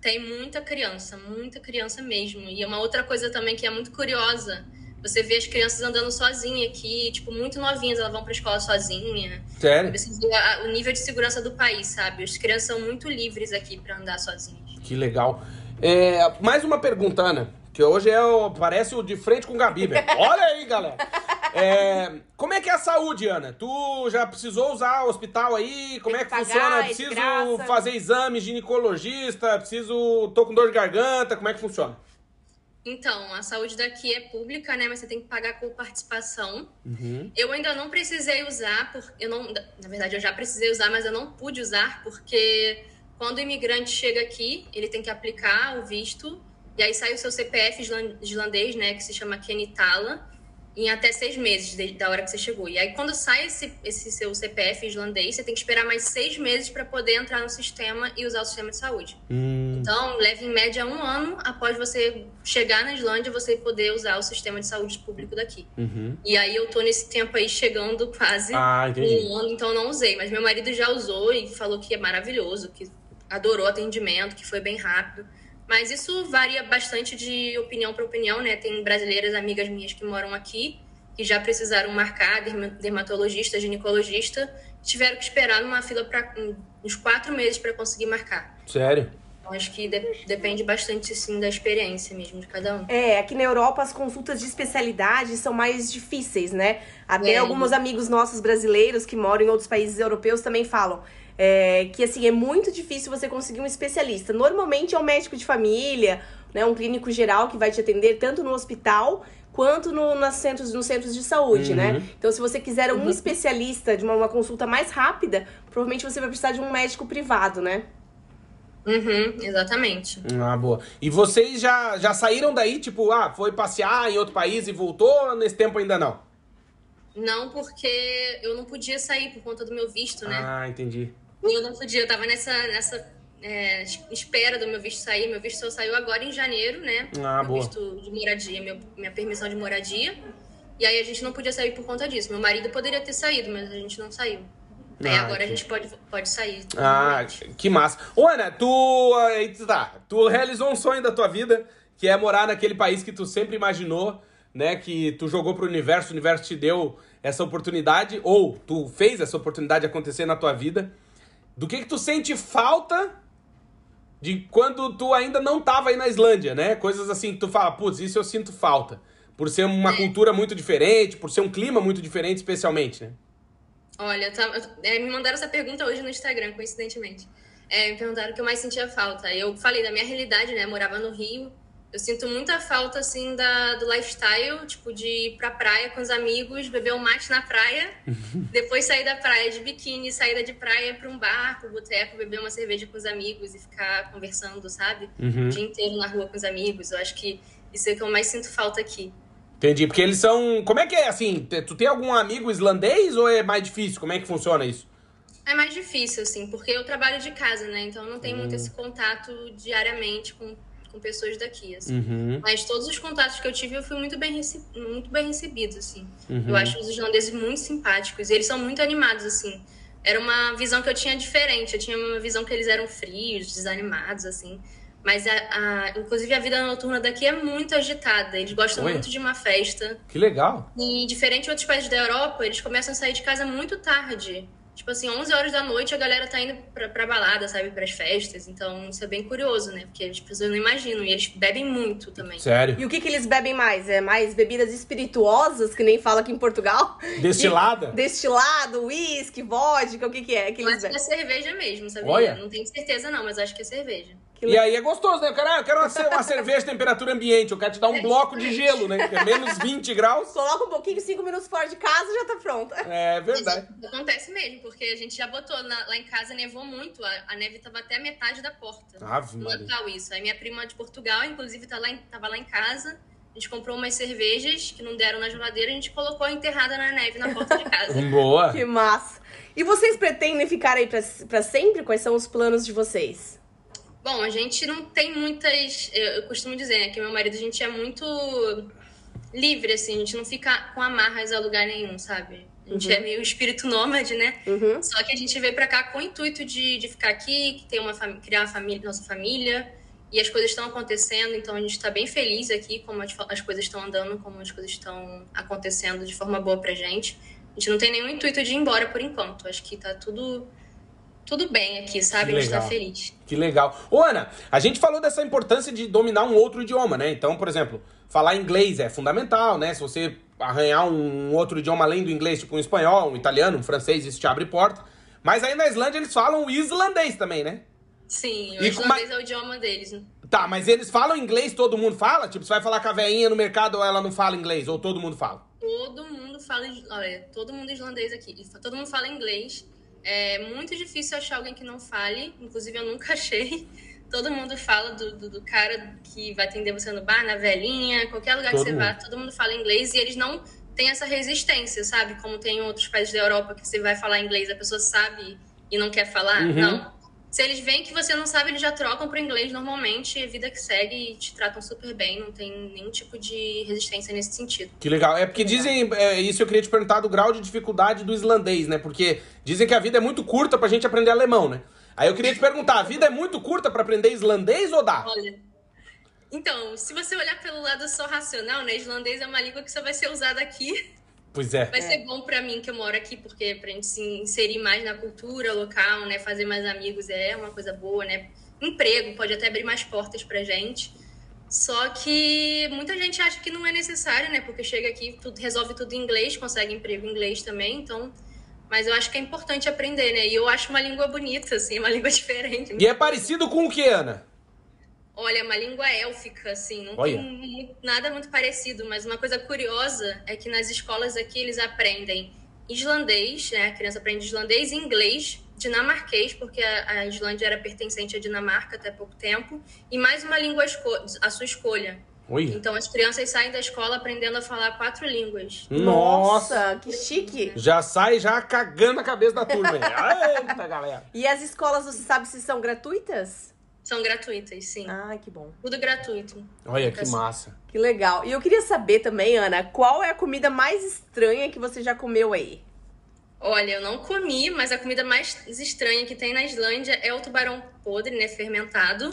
[SPEAKER 3] Tem muita criança, muita criança mesmo. E é uma outra coisa também que é muito curiosa. Você vê as crianças andando sozinha aqui, tipo, muito novinhas, elas vão pra escola sozinha.
[SPEAKER 1] Sério?
[SPEAKER 3] O nível de segurança do país, sabe? As crianças são muito livres aqui pra andar sozinhas.
[SPEAKER 1] Que legal. É, mais uma pergunta, Ana, que hoje é o, parece o de frente com o Gabi, velho. [laughs] Olha aí, galera. É, como é que é a saúde, Ana? Tu já precisou usar o hospital aí? Como
[SPEAKER 2] Tem
[SPEAKER 1] é que
[SPEAKER 2] que pagar,
[SPEAKER 1] funciona?
[SPEAKER 2] é de
[SPEAKER 1] Preciso
[SPEAKER 2] graça?
[SPEAKER 1] fazer exame ginecologista? Preciso. tô com dor de garganta? Como é que funciona?
[SPEAKER 3] Então, a saúde daqui é pública, né? Mas você tem que pagar com participação.
[SPEAKER 1] Uhum.
[SPEAKER 3] Eu ainda não precisei usar, por, eu não, na verdade eu já precisei usar, mas eu não pude usar porque quando o imigrante chega aqui, ele tem que aplicar o visto e aí sai o seu CPF islan- islandês, né, que se chama Kenitala, em até seis meses de- da hora que você chegou. E aí quando sai esse, esse seu CPF islandês, você tem que esperar mais seis meses para poder entrar no sistema e usar o sistema de saúde.
[SPEAKER 1] Hum,
[SPEAKER 3] Então, leva em média um ano após você chegar na Islândia, você poder usar o sistema de saúde público daqui.
[SPEAKER 1] uhum.
[SPEAKER 3] E aí eu tô nesse tempo aí chegando quase
[SPEAKER 1] Ah,
[SPEAKER 3] um ano, então não usei. Mas meu marido já usou e falou que é maravilhoso, que adorou o atendimento, que foi bem rápido. Mas isso varia bastante de opinião para opinião, né? Tem brasileiras amigas minhas que moram aqui, que já precisaram marcar, derma- dermatologista, ginecologista, tiveram que esperar numa fila para uns quatro meses para conseguir marcar.
[SPEAKER 1] Sério?
[SPEAKER 3] Então, acho que de depende bastante, sim, da experiência mesmo de cada um.
[SPEAKER 2] É, aqui na Europa as consultas de especialidade são mais difíceis, né? Até
[SPEAKER 3] É.
[SPEAKER 2] alguns amigos nossos brasileiros que moram em outros países europeus também falam. É, que assim, é muito difícil você conseguir um especialista. Normalmente é um médico de família, né? Um clínico geral que vai te atender tanto no hospital quanto no, nas centros, nos centros de saúde, né? Então, se você quiser um especialista de uma, uma consulta mais rápida, provavelmente você vai precisar de um médico privado, né?
[SPEAKER 3] Uhum, exatamente.
[SPEAKER 1] Ah, boa. E vocês já, já saíram daí, tipo, ah, foi passear em outro país e voltou? Nesse tempo ainda não?
[SPEAKER 3] Não porque eu não podia sair por conta do meu visto, né?
[SPEAKER 1] Ah, entendi.
[SPEAKER 3] E eu não podia, eu tava nessa, nessa é, es- espera do meu visto sair. Meu visto só saiu agora em janeiro, né?
[SPEAKER 1] Ah,
[SPEAKER 3] meu
[SPEAKER 1] boa.
[SPEAKER 3] visto de moradia, meu- minha permissão de moradia. E aí a gente não podia sair por conta disso. Meu marido poderia ter saído, mas a gente não saiu. aí
[SPEAKER 1] Ah,
[SPEAKER 3] agora a
[SPEAKER 1] entendi.
[SPEAKER 3] gente pode, pode sair.
[SPEAKER 1] Ah, que massa. Ô, Ana, tu tá. Tu realizou um sonho da tua vida, que é morar naquele país que tu sempre imaginou, né? Que tu jogou pro universo, o universo te deu essa oportunidade, ou tu fez essa oportunidade acontecer na tua vida. Do que que tu sente falta de quando tu ainda não tava aí na Islândia, né? Coisas assim que tu fala, putz, isso eu sinto falta. Por ser uma cultura muito diferente, por ser um clima muito diferente, especialmente, né?
[SPEAKER 3] Olha, tá- é, me mandaram essa pergunta hoje no Instagram, coincidentemente. É, me perguntaram o que eu mais sentia falta. Eu falei da minha realidade, né? Eu morava no Rio. Eu sinto muita falta, assim, da, do lifestyle, tipo, de ir pra praia com os amigos, beber um mate na praia, [laughs] depois sair da praia de biquíni, saída de praia pra um bar, pro boteco, beber uma cerveja com os amigos e ficar conversando, sabe?
[SPEAKER 1] Uhum.
[SPEAKER 3] O dia inteiro na rua com os amigos. Eu acho que isso é o que eu mais sinto falta aqui.
[SPEAKER 1] Entendi, porque eles são. Como é que é assim? Tu tem algum amigo islandês ou é mais difícil? Como é que funciona isso?
[SPEAKER 3] É mais difícil, assim, porque eu trabalho de casa, né? Então eu não tenho
[SPEAKER 1] Hum.
[SPEAKER 3] muito esse contato diariamente com, com pessoas daqui, assim.
[SPEAKER 1] Uhum.
[SPEAKER 3] Mas todos os contatos que eu tive, eu fui muito bem, rece... muito bem recebido, assim.
[SPEAKER 1] Uhum.
[SPEAKER 3] Eu acho os islandeses muito simpáticos. E eles são muito animados, assim. Era uma visão que eu tinha diferente. Eu tinha uma visão que eles eram frios, desanimados, assim. Mas, a, a- inclusive, a vida noturna daqui é muito agitada. Eles gostam
[SPEAKER 1] Oi?
[SPEAKER 3] muito de uma festa.
[SPEAKER 1] Que legal.
[SPEAKER 3] E diferente de outros países da Europa, eles começam a sair de casa muito tarde. Tipo assim, 11 horas da noite a galera tá indo pra, pra balada, sabe? Pras festas. Então isso é bem curioso, né? Porque as pessoas não imaginam. E eles bebem muito também.
[SPEAKER 1] Sério.
[SPEAKER 2] E o que, que eles bebem mais? É mais bebidas espirituosas, que nem fala aqui em Portugal?
[SPEAKER 1] Destilada? [laughs]
[SPEAKER 2] Destilado, uísque, vodka, o que, que é que
[SPEAKER 3] Eu
[SPEAKER 2] eles
[SPEAKER 3] acho que é
[SPEAKER 2] bebem?
[SPEAKER 3] cerveja mesmo, sabia?
[SPEAKER 1] Olha.
[SPEAKER 3] Não tenho certeza não, mas acho que é cerveja.
[SPEAKER 1] E aí é gostoso, né? Eu quero, eu quero uma, ce- uma cerveja de temperatura ambiente. Eu quero te dar um bloco de gelo, né? Que é menos [laughs] 20 graus.
[SPEAKER 2] Coloca um pouquinho, cinco minutos fora de casa já tá pronta.
[SPEAKER 1] É verdade.
[SPEAKER 3] Isso acontece mesmo, porque a gente já botou na- lá em casa, nevou muito. A, a neve tava até a metade da porta.
[SPEAKER 1] Ave
[SPEAKER 3] No
[SPEAKER 1] Maria.
[SPEAKER 3] Natal, isso. Aí minha prima de Portugal, inclusive, tá lá em- tava lá em casa. A gente comprou umas cervejas que não deram na geladeira e a gente colocou enterrada na neve na porta de casa. [laughs]
[SPEAKER 1] Boa.
[SPEAKER 2] Que massa. E vocês pretendem ficar aí pra sempre? Quais são os planos de vocês?
[SPEAKER 3] Bom, a gente não tem muitas. Eu, costumo dizer, né, que meu marido, a gente é muito livre, assim, a gente não fica com amarras a lugar nenhum, sabe? A gente é meio espírito nômade, né?
[SPEAKER 2] Uhum.
[SPEAKER 3] Só que a gente veio pra cá com o intuito de, de ficar aqui, que ter uma criar uma família, nossa família. E as coisas estão acontecendo, então a gente tá bem feliz aqui, como as, as coisas estão andando, como as coisas estão acontecendo de forma boa pra gente. A gente não tem nenhum intuito de ir embora por enquanto. Acho que tá tudo, tudo bem aqui, sabe?
[SPEAKER 1] Que
[SPEAKER 3] A gente tá feliz.
[SPEAKER 1] Que legal. Ô, Ana, a gente falou dessa importância de dominar um outro idioma, né? Então, por exemplo, falar inglês é fundamental, né? Se você arranhar um outro idioma além do inglês, tipo um espanhol, um italiano, um francês, isso te abre porta. Mas aí na Islândia eles falam islandês também, né?
[SPEAKER 3] Sim, o
[SPEAKER 1] E
[SPEAKER 3] islandês é o idioma deles. né?
[SPEAKER 1] Tá, mas eles falam inglês, todo mundo fala? Tipo, você vai falar com a veinha no mercado ou ela não fala inglês? Ou todo mundo fala?
[SPEAKER 3] Todo mundo fala, olha, todo mundo islandês aqui. Todo mundo fala inglês. É muito difícil achar alguém que não fale. Inclusive, eu nunca [laughs] achei. Todo mundo fala do, do, do cara que vai atender você no bar, na velhinha, qualquer lugar
[SPEAKER 1] Todo
[SPEAKER 3] que você
[SPEAKER 1] mundo.
[SPEAKER 3] vá, todo mundo fala inglês e eles não têm essa resistência, sabe? Como tem em outros países da Europa que você vai falar inglês, a pessoa sabe e não quer falar.
[SPEAKER 1] Uhum.
[SPEAKER 3] Não. Se eles veem que você não sabe, eles já trocam para inglês normalmente, e a vida que segue e te tratam super bem, não tem nenhum tipo de resistência nesse sentido.
[SPEAKER 1] Que legal. É porque dizem, é, isso eu queria te perguntar do grau de dificuldade do islandês, né? Porque dizem que a vida é muito curta pra gente aprender alemão, né? Aí eu queria te perguntar, a vida é muito curta pra aprender islandês ou dá?
[SPEAKER 3] Olha. Então, se você olhar pelo lado só racional, né? Islandês é uma língua que só vai ser usada aqui.
[SPEAKER 1] Pois é.
[SPEAKER 3] Vai ser bom pra mim que eu moro aqui, porque pra gente se inserir mais na cultura local, né? Fazer mais amigos é uma coisa boa, né? emprego, pode até abrir mais portas pra gente. Só que muita gente acha que não é necessário, né? Porque chega aqui, tudo, resolve tudo em inglês, consegue emprego em inglês também, então. Mas eu acho que é importante aprender, né? E eu acho uma língua bonita, assim, uma [laughs] língua diferente.
[SPEAKER 1] E é parecido com o que, Ana?
[SPEAKER 3] Olha, é uma língua élfica, assim, não
[SPEAKER 1] Olha.
[SPEAKER 3] tem nada muito parecido, mas uma coisa curiosa é que nas escolas aqui eles aprendem islandês, né? A criança aprende islandês e inglês, dinamarquês, porque a, a Islândia era pertencente à Dinamarca até pouco tempo, e mais uma língua à sua escolha.
[SPEAKER 1] Oi.
[SPEAKER 3] Então as crianças saem da escola aprendendo a falar quatro línguas.
[SPEAKER 1] Nossa!
[SPEAKER 2] que chique.
[SPEAKER 1] Já sai já cagando a cabeça da turma. aí. [laughs] Eita, galera.
[SPEAKER 2] E as escolas, você sabe se são gratuitas?
[SPEAKER 3] São gratuitas, sim.
[SPEAKER 2] Ai, que bom.
[SPEAKER 3] Tudo gratuito.
[SPEAKER 1] Olha que massa.
[SPEAKER 2] Que legal. E eu queria saber também, Ana, qual é a comida mais estranha que você já comeu aí?
[SPEAKER 3] Olha, eu não comi, mas a comida mais estranha que tem na Islândia é o tubarão podre, né? Fermentado.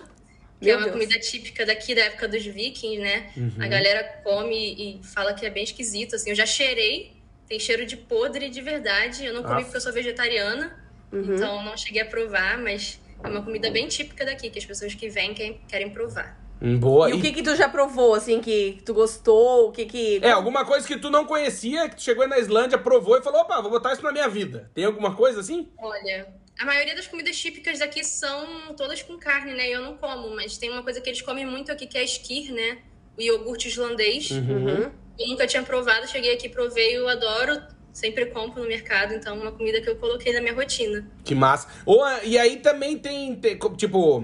[SPEAKER 3] Que
[SPEAKER 2] Meu
[SPEAKER 3] é uma
[SPEAKER 2] Deus.
[SPEAKER 3] comida típica daqui da época dos vikings, né? A galera come e fala que é bem esquisito, assim. Eu já cheirei, tem cheiro de podre de verdade. Eu não comi
[SPEAKER 1] Ah.
[SPEAKER 3] porque eu sou vegetariana,
[SPEAKER 2] Uhum.
[SPEAKER 3] então não cheguei a provar, mas é uma comida bem típica daqui, que as pessoas que vêm querem, querem provar.
[SPEAKER 1] Hum, Boa.
[SPEAKER 2] E o que que tu já provou, assim, que tu gostou? O que que...
[SPEAKER 1] É, alguma coisa que tu não conhecia, que tu chegou aí na Islândia, provou e falou, opa, vou botar isso na minha vida. Tem alguma coisa assim?
[SPEAKER 3] Olha, a maioria das comidas típicas daqui são todas com carne, né? Eu não como, mas tem uma coisa que eles comem muito aqui que é esquir, né? O iogurte islandês.
[SPEAKER 2] Uhum.
[SPEAKER 3] Eu nunca tinha provado, cheguei aqui, provei, eu adoro. Sempre compro no mercado, então é uma comida que eu coloquei na minha rotina.
[SPEAKER 1] Que massa. Ah, e aí também tem, tem, tipo...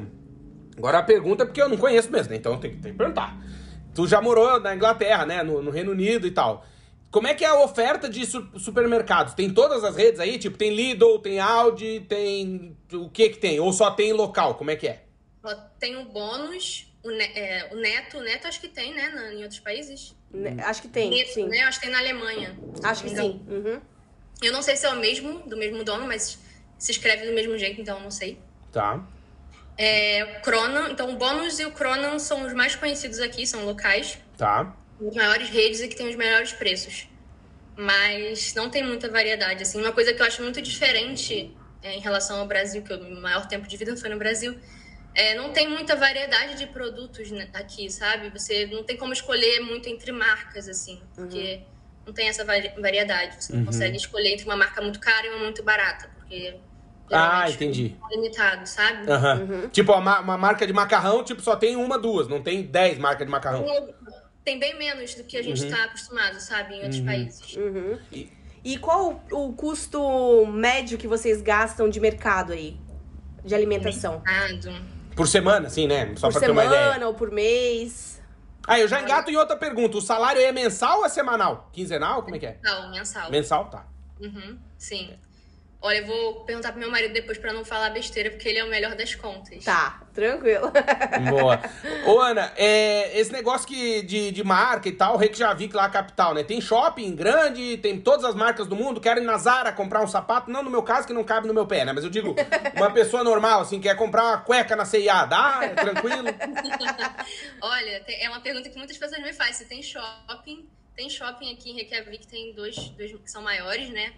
[SPEAKER 1] Agora a pergunta é porque eu não conheço mesmo, né? Então tem, que- tem que perguntar. Tu já morou na Inglaterra, né? No, no Reino Unido e tal. Como é que é a oferta de su- supermercados? Tem todas as redes aí? Tipo, tem Lidl, tem Audi, tem... O que que tem? Ou só tem local? Como é que é?
[SPEAKER 3] Tem o bônus, o, ne- é, o neto. O neto acho que tem, né? na- em outros países.
[SPEAKER 2] Né, Acho que tem, sim.
[SPEAKER 3] né? Acho que tem na Alemanha.
[SPEAKER 2] Acho que
[SPEAKER 3] Então,
[SPEAKER 2] sim. Uhum.
[SPEAKER 3] Eu não sei se é o mesmo, do mesmo dono, mas se escreve do mesmo jeito, então eu não sei.
[SPEAKER 1] Tá.
[SPEAKER 3] É, o Cronan, então o Bônus e o Cronan são os mais conhecidos aqui, são locais,
[SPEAKER 1] Tá.
[SPEAKER 3] as maiores redes e que têm os melhores preços. Mas não tem muita variedade, assim. Uma coisa que eu acho muito diferente é, em relação ao Brasil, que o maior tempo de vida foi no Brasil, é, não tem muita variedade de produtos né, aqui, sabe? Você não tem como escolher muito entre marcas, assim, porque não tem essa vari- variedade. Você não
[SPEAKER 1] Uhum.
[SPEAKER 3] consegue escolher entre uma marca muito cara e uma muito barata, porque...
[SPEAKER 1] Ah,
[SPEAKER 3] geralmente,
[SPEAKER 1] entendi.
[SPEAKER 3] é limitado, sabe?
[SPEAKER 1] Aham. Tipo, a ma- uma marca de macarrão, tipo, só tem uma, duas. Não tem dez marcas de macarrão.
[SPEAKER 3] Tem bem menos do que a gente está acostumado, sabe, em outros países.
[SPEAKER 2] Uhum. E qual o, o custo médio que vocês gastam de mercado aí? De alimentação?
[SPEAKER 3] Mercado.
[SPEAKER 1] Por semana, assim, né? Só
[SPEAKER 2] por
[SPEAKER 1] pra ter uma ideia.
[SPEAKER 2] semana ou por mês?
[SPEAKER 1] Ah, eu já engato em outra pergunta. O salário é mensal ou é semanal? Quinzenal? Como é que é?
[SPEAKER 3] Mensal, mensal.
[SPEAKER 1] Mensal, tá.
[SPEAKER 3] Uhum, sim. Olha, eu vou perguntar pro meu marido depois pra não falar besteira, porque ele é o melhor das contas.
[SPEAKER 2] Tá, tranquilo. [laughs]
[SPEAKER 1] Boa. Ô, Ana, é, esse negócio que de, de marca e tal, o Rei já vi que lá é a capital, né? Tem shopping grande, tem todas as marcas do mundo, quero ir na Zara comprar um sapato, não no meu caso, que não cabe no meu pé, né? Mas eu digo, uma pessoa normal, assim, quer comprar uma cueca na CIA, dá? É tranquilo? [laughs]
[SPEAKER 3] Olha, é uma pergunta que muitas pessoas me fazem. Se tem shopping, tem shopping aqui em Reykjavik, tem dois, dois que são maiores, né?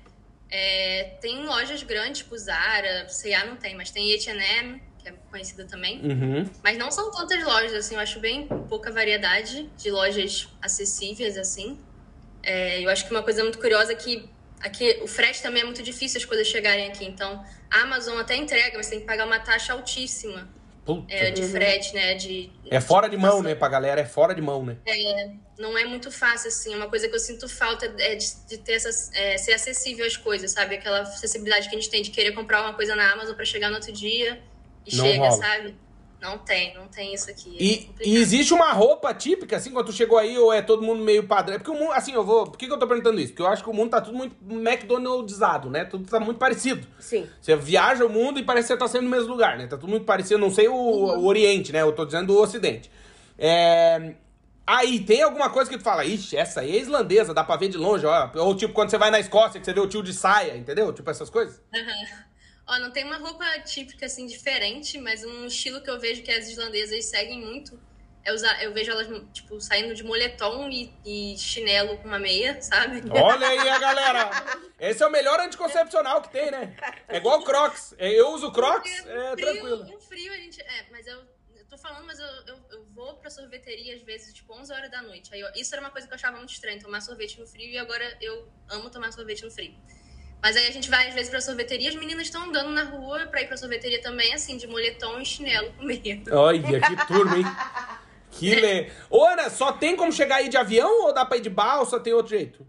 [SPEAKER 3] É, tem lojas grandes, tipo Zara, C&A não tem, mas tem H&M, que é conhecida também.
[SPEAKER 1] Uhum.
[SPEAKER 3] Mas não são tantas lojas, assim, eu acho bem pouca variedade de lojas acessíveis, assim. É, eu acho que uma coisa muito curiosa é que aqui o frete também é muito difícil as coisas chegarem aqui. Então, a Amazon até entrega, mas tem que pagar uma taxa altíssima
[SPEAKER 1] Puta.
[SPEAKER 3] é, de frete, né? De,
[SPEAKER 1] É fora de mão, né, pra galera? É fora de mão, né?
[SPEAKER 3] não é muito fácil, assim. Uma coisa que eu sinto falta é de, de ter essa, é, ser acessível às coisas, sabe? Aquela acessibilidade que a gente tem de querer comprar uma coisa na Amazon pra chegar no outro dia e
[SPEAKER 1] Não
[SPEAKER 3] chega,
[SPEAKER 1] rola.
[SPEAKER 3] sabe? Não tem, não tem isso aqui. é
[SPEAKER 1] E,
[SPEAKER 3] complicado.
[SPEAKER 1] e existe uma roupa típica, assim, quando tu chegou aí, ou é todo mundo meio padrão? É Porque o mundo, assim, eu vou. Por que, que eu tô perguntando isso? Porque eu acho que o mundo tá tudo muito McDonaldizado, né? Tudo tá muito parecido.
[SPEAKER 2] Sim.
[SPEAKER 1] Você viaja o mundo e parece que você tá saindo no mesmo lugar, né? Tá tudo muito parecido, não sei o, o Oriente, né? Eu tô dizendo o Ocidente. É. Aí, tem alguma coisa que tu fala, ixi, essa aí é islandesa, dá pra ver de longe, ó. Ou tipo, quando você vai na Escócia, que você vê o tio de saia, entendeu? Tipo essas coisas.
[SPEAKER 3] Ó, não tem uma roupa típica, assim, diferente, mas um estilo que eu vejo que as islandesas seguem muito é usar. Eu vejo elas, tipo, saindo de moletom e, e chinelo com uma meia, sabe?
[SPEAKER 1] Olha aí a galera! Esse é o melhor anticoncepcional que tem, né? É igual Crocs. É, Eu uso Crocs, é
[SPEAKER 3] frio,
[SPEAKER 1] tranquilo.
[SPEAKER 3] No frio a gente. É, mas tô falando, mas eu, eu, eu vou pra sorveteria às vezes, tipo, 11 horas da noite. Aí eu- isso era uma coisa que eu achava muito estranho, tomar sorvete no frio, e agora eu amo tomar sorvete no frio. Mas aí a gente vai às vezes pra sorveteria, as meninas estão andando na rua pra ir pra sorveteria também, assim, de moletom e chinelo com medo.
[SPEAKER 1] Olha, que turma, hein? [laughs] Que le... Ana, só tem como chegar aí de avião ou dá pra ir de balsa? Tem outro jeito?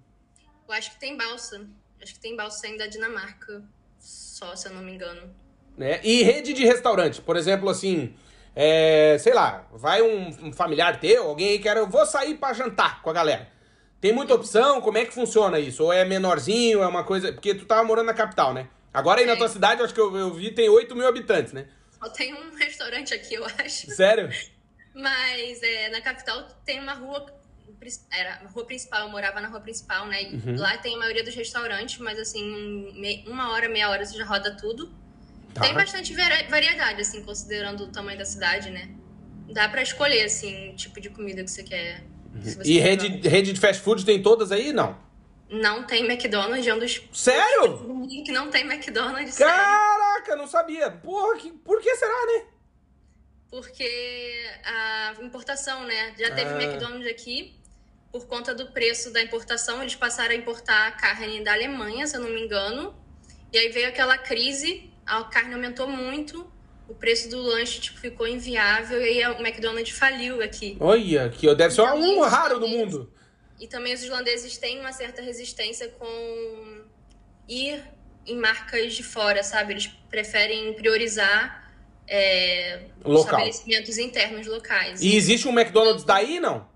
[SPEAKER 3] Eu acho que tem balsa. Acho que tem balsa ainda da Dinamarca. Só, se eu não me engano.
[SPEAKER 1] Né? E rede de restaurante, por exemplo, assim, é, sei lá, vai um, um familiar teu, alguém aí quer, eu vou sair pra jantar com a galera. Tem muita opção, como é que funciona isso? Ou é menorzinho, é uma coisa. Porque tu tava morando na capital, né? Agora aí na
[SPEAKER 3] É.
[SPEAKER 1] tua cidade, acho que eu, eu vi, tem 8 mil habitantes, né?
[SPEAKER 3] Só tem um restaurante aqui, eu acho.
[SPEAKER 1] Sério?
[SPEAKER 3] Mas é, na capital tem uma rua. Era a rua principal, eu morava na rua principal, né?
[SPEAKER 1] Uhum.
[SPEAKER 3] Lá tem a maioria dos restaurantes, mas assim, me- uma hora, meia hora você já roda tudo.
[SPEAKER 1] Tá.
[SPEAKER 3] Tem bastante vari- variedade, assim, considerando o tamanho da cidade, né? Dá pra escolher, assim, o tipo de comida que você quer.
[SPEAKER 1] E rede, rede de fast food tem todas aí? Não.
[SPEAKER 3] Não tem McDonald's, é um dos
[SPEAKER 1] Sério?
[SPEAKER 3] que não tem McDonald's, sério.
[SPEAKER 1] Caraca, não sabia. Porra, que, por que será, né?
[SPEAKER 3] Porque a importação, né? Já teve
[SPEAKER 1] Ah.
[SPEAKER 3] McDonald's aqui. Por conta do preço da importação, eles passaram a importar carne da Alemanha, se eu não me engano. E aí veio aquela crise, a carne aumentou muito, o preço do lanche tipo, ficou inviável e aí o McDonald's faliu aqui.
[SPEAKER 1] Olha, que deve ser
[SPEAKER 3] Então,
[SPEAKER 1] um raro no mundo.
[SPEAKER 3] E também os islandeses têm uma certa resistência com ir em marcas de fora, sabe? Eles preferem priorizar é, estabelecimentos internos locais.
[SPEAKER 1] E existe um McDonald's daí, não?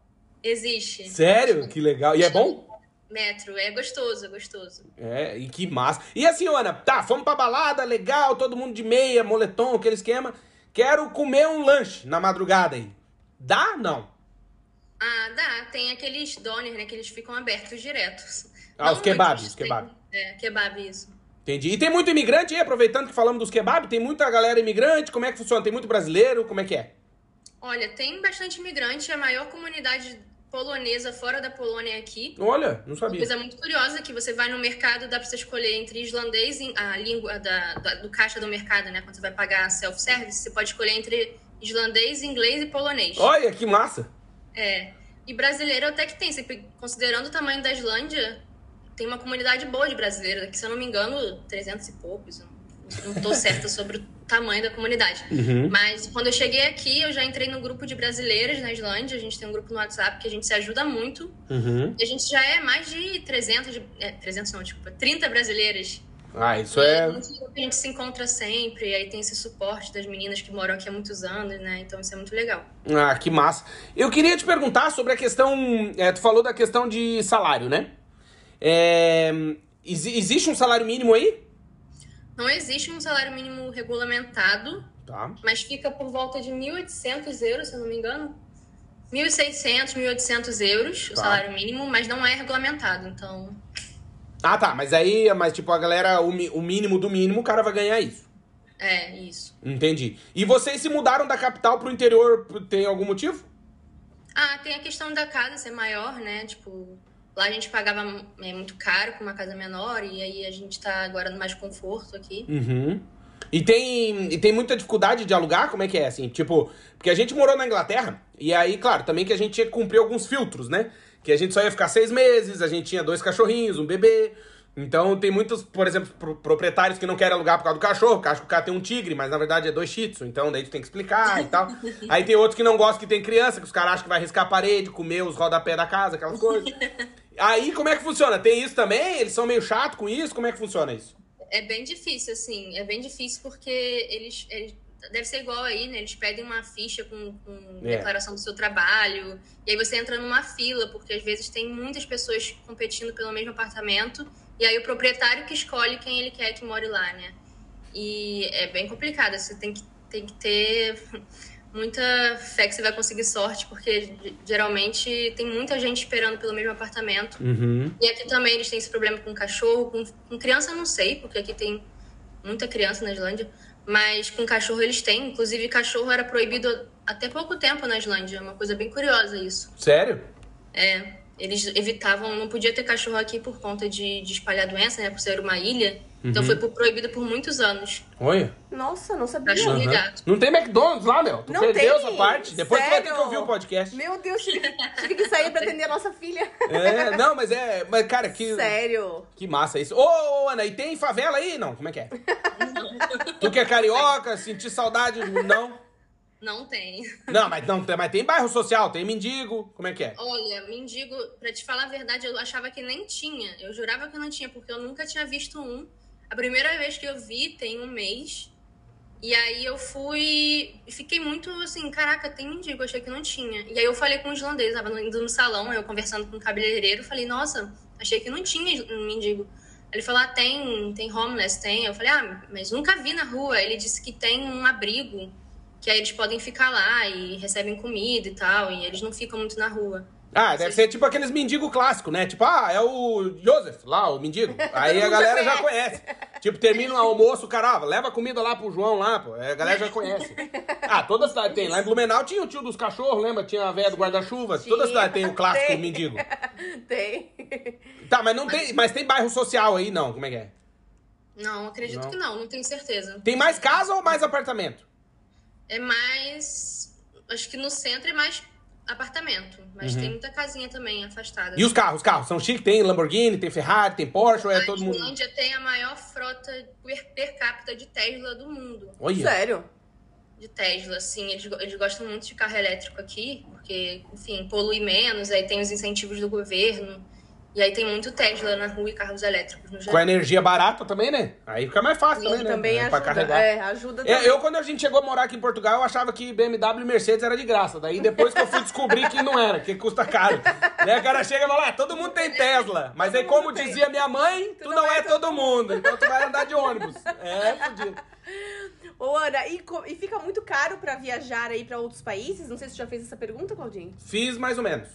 [SPEAKER 3] Existe.
[SPEAKER 1] Sério? Que legal. E é bom?
[SPEAKER 3] Metro, é gostoso, é gostoso.
[SPEAKER 1] É, e que massa. E assim, Ana, tá, fomos pra balada, legal, todo mundo de meia, moletom, aquele esquema. Quero comer um lanche na madrugada aí. Dá? Não.
[SPEAKER 3] Ah, dá. Tem aqueles doner, né? Que eles ficam abertos diretos.
[SPEAKER 1] Ah,
[SPEAKER 3] Não
[SPEAKER 1] os kebabs, os kebab.
[SPEAKER 3] É, kebab, isso.
[SPEAKER 1] Entendi. E tem muito imigrante aí, aproveitando que falamos dos kebab, tem muita galera imigrante, como é que funciona? Tem muito brasileiro, como é que é?
[SPEAKER 3] Olha, tem bastante imigrante. A maior comunidade polonesa fora da Polônia aqui.
[SPEAKER 1] Olha, não
[SPEAKER 3] Uma
[SPEAKER 1] sabia.
[SPEAKER 3] coisa muito curiosa que você vai no mercado, dá pra você escolher entre islandês, e- a língua da, da- do caixa do mercado, né? Quando você vai pagar self-service, você pode escolher entre islandês, inglês e polonês.
[SPEAKER 1] Olha, que massa.
[SPEAKER 3] É. E brasileiro até que tem, considerando o tamanho da Islândia, tem uma comunidade boa de brasileiros, que se eu não me engano, 300 e poucos. Não não tô certa sobre o tamanho da comunidade.
[SPEAKER 1] Uhum.
[SPEAKER 3] Mas quando eu cheguei aqui, eu já entrei no grupo de brasileiras na Islândia. A gente tem um grupo no WhatsApp que a gente se ajuda muito.
[SPEAKER 1] Uhum.
[SPEAKER 3] E a gente já é mais de 300, de, é, 300 não, desculpa, 30 brasileiras.
[SPEAKER 1] Ah, isso
[SPEAKER 3] E
[SPEAKER 1] é.
[SPEAKER 3] legal que a gente se encontra sempre, e aí tem esse suporte das meninas que moram aqui há muitos anos, né? Então isso é muito legal.
[SPEAKER 1] Ah, que massa. Eu queria te perguntar sobre a questão. é, tu falou da questão de salário, né? É, exi- existe um salário mínimo aí?
[SPEAKER 3] Não existe um salário mínimo regulamentado,
[SPEAKER 1] Tá.
[SPEAKER 3] mas fica por volta de 1.800 euros, se eu não me engano. 1.600, 1.800 euros o
[SPEAKER 1] Tá.
[SPEAKER 3] salário mínimo, mas não é regulamentado, então...
[SPEAKER 1] Ah, tá. Mas aí, mas tipo, a galera, o, o mínimo do mínimo, o cara vai ganhar isso.
[SPEAKER 3] É, isso.
[SPEAKER 1] Entendi. E vocês se mudaram da capital pro interior, tem algum motivo?
[SPEAKER 3] Ah, tem a questão da casa ser maior, né? Tipo, lá a gente pagava é, muito caro com uma casa menor, e aí a gente tá agora no mais conforto aqui.
[SPEAKER 1] Uhum. E tem, e tem muita dificuldade de alugar? Como é que é, assim? Tipo, porque a gente morou na Inglaterra, e aí, claro, também que a gente tinha que cumprir alguns filtros, né? Que a gente só ia ficar seis meses, a gente tinha dois cachorrinhos, um bebê. Então tem muitos, por exemplo, pro- proprietários que não querem alugar por causa do cachorro, porque acham que o cara tem um tigre, mas na verdade é dois shih tzu, então daí tu tem que explicar e tal. [laughs] aí tem outros que não gostam que tem criança, que os caras acham que vai riscar a parede, comer os rodapés da casa, aquelas coisas. [laughs] aí como é que funciona? Tem isso também? Eles são meio chato com isso? Como é que funciona isso?
[SPEAKER 3] É bem difícil, assim. É bem difícil porque eles, eles deve ser igual aí, né? Eles pedem uma ficha com, com
[SPEAKER 1] É.
[SPEAKER 3] declaração do seu trabalho. E aí você entra numa fila, porque às vezes tem muitas pessoas competindo pelo mesmo apartamento. E aí o proprietário que escolhe quem ele quer que more lá, né? E é bem complicado. Você tem que, tem que ter muita fé que você vai conseguir sorte, porque geralmente tem muita gente esperando pelo mesmo apartamento.
[SPEAKER 1] Uhum.
[SPEAKER 3] E aqui também eles têm esse problema com cachorro, com, com criança eu não sei, porque aqui tem muita criança na Islândia, mas com cachorro eles têm. Inclusive, cachorro era proibido até pouco tempo na Islândia, é uma coisa bem curiosa isso.
[SPEAKER 1] Sério?
[SPEAKER 3] É, eles evitavam, não podia ter cachorro aqui por conta de, de espalhar doença, né? Por ser uma ilha. Então
[SPEAKER 1] Uhum.
[SPEAKER 3] foi por- proibido por muitos anos.
[SPEAKER 1] Olha.
[SPEAKER 2] Nossa, não sabia.
[SPEAKER 3] Cachorro e
[SPEAKER 1] Aham.
[SPEAKER 3] gato.
[SPEAKER 1] Não tem McDonald's lá, meu. Tu
[SPEAKER 2] Não
[SPEAKER 1] perdeu
[SPEAKER 2] tem?
[SPEAKER 1] essa parte. Depois tu vai ter que
[SPEAKER 2] Sério?
[SPEAKER 1] ouvir o podcast.
[SPEAKER 2] Meu Deus, tive, tive que sair pra atender a nossa filha.
[SPEAKER 1] É, não, mas é. Mas, cara, que.
[SPEAKER 2] Sério.
[SPEAKER 1] Que massa isso. Ô, ô, Ana, e tem favela aí? Não, como é que é? tu que é carioca, sentir saudade? Não.
[SPEAKER 3] Não tem.
[SPEAKER 1] Não, mas, não, tem- mas tem bairro social, tem mendigo. Como é que é?
[SPEAKER 3] Olha, mendigo, pra te falar a verdade, eu achava que nem tinha. Eu jurava que não tinha, porque eu nunca tinha visto um. A primeira vez que eu vi tem um mês. E aí eu fui. Fiquei muito assim, caraca, tem mendigo, achei que não tinha. E aí eu falei com o islandês, tava indo no salão, eu conversando com o cabeleireiro, falei, nossa, achei que não tinha um mendigo. Ele falou, ah, tem, tem homeless, tem. Eu falei, ah, mas nunca vi na rua. Ele disse que tem um abrigo, que aí eles podem ficar lá e recebem comida e tal, e eles não ficam muito na rua.
[SPEAKER 1] Ah, deve ser tipo aqueles mendigos clássicos, né? Tipo, ah, é o Joseph, lá, o mendigo. [laughs] Aí a galera
[SPEAKER 2] já
[SPEAKER 1] conhece. Tipo, termina o almoço, o cara, ah, leva comida lá pro João lá, pô. A galera já conhece. Ah, toda cidade tem. Lá em Blumenau tinha o tio dos cachorros, lembra? Tinha a velha do guarda-chuva. Toda cidade tem o clássico
[SPEAKER 2] Tem.
[SPEAKER 1] mendigo. [laughs]
[SPEAKER 2] Tem.
[SPEAKER 1] Tá, mas não tem. Mas tem bairro social aí, não. Como é que é?
[SPEAKER 3] Não, acredito
[SPEAKER 1] Não.
[SPEAKER 3] que não, não tenho certeza.
[SPEAKER 1] Tem mais casa ou mais apartamento?
[SPEAKER 3] É mais. Acho que no centro é mais apartamento. Mas tem muita casinha também afastada.
[SPEAKER 1] Uhum. E os carros? Os carros são chiques? Tem Lamborghini, tem Ferrari, tem Porsche ou é
[SPEAKER 3] a
[SPEAKER 1] todo mundo?
[SPEAKER 3] Islândia tem a maior frota per, capita de Tesla do mundo.
[SPEAKER 1] Olha.
[SPEAKER 2] Sério.
[SPEAKER 3] De Tesla, assim, eles, eles gostam muito de carro elétrico aqui, porque, enfim, polui menos, aí tem os incentivos do governo. E aí tem muito Tesla na rua e carros elétricos no
[SPEAKER 1] Com a energia barata também, né? Aí fica mais fácil também,
[SPEAKER 2] E
[SPEAKER 1] né?
[SPEAKER 2] também
[SPEAKER 1] É, pra
[SPEAKER 2] ajuda.
[SPEAKER 1] carregar.
[SPEAKER 2] É, ajuda
[SPEAKER 1] É,
[SPEAKER 2] também.
[SPEAKER 1] eu, quando a gente chegou a morar aqui em Portugal, eu achava que BMW e Mercedes era de graça. Daí depois que eu fui descobrir que não era, que custa caro. Daí o cara chega e fala, ah, todo mundo tem Tesla. Mas aí,
[SPEAKER 2] Todo
[SPEAKER 1] como
[SPEAKER 2] mundo tem.
[SPEAKER 1] dizia minha mãe, tu, não, é todo mundo. Então tu vai andar de ônibus. É, fudido.
[SPEAKER 2] Ô, Ana, e, e fica muito caro pra viajar aí pra outros países? Não sei se você já fez essa pergunta, Claudinho.
[SPEAKER 1] Fiz mais ou menos.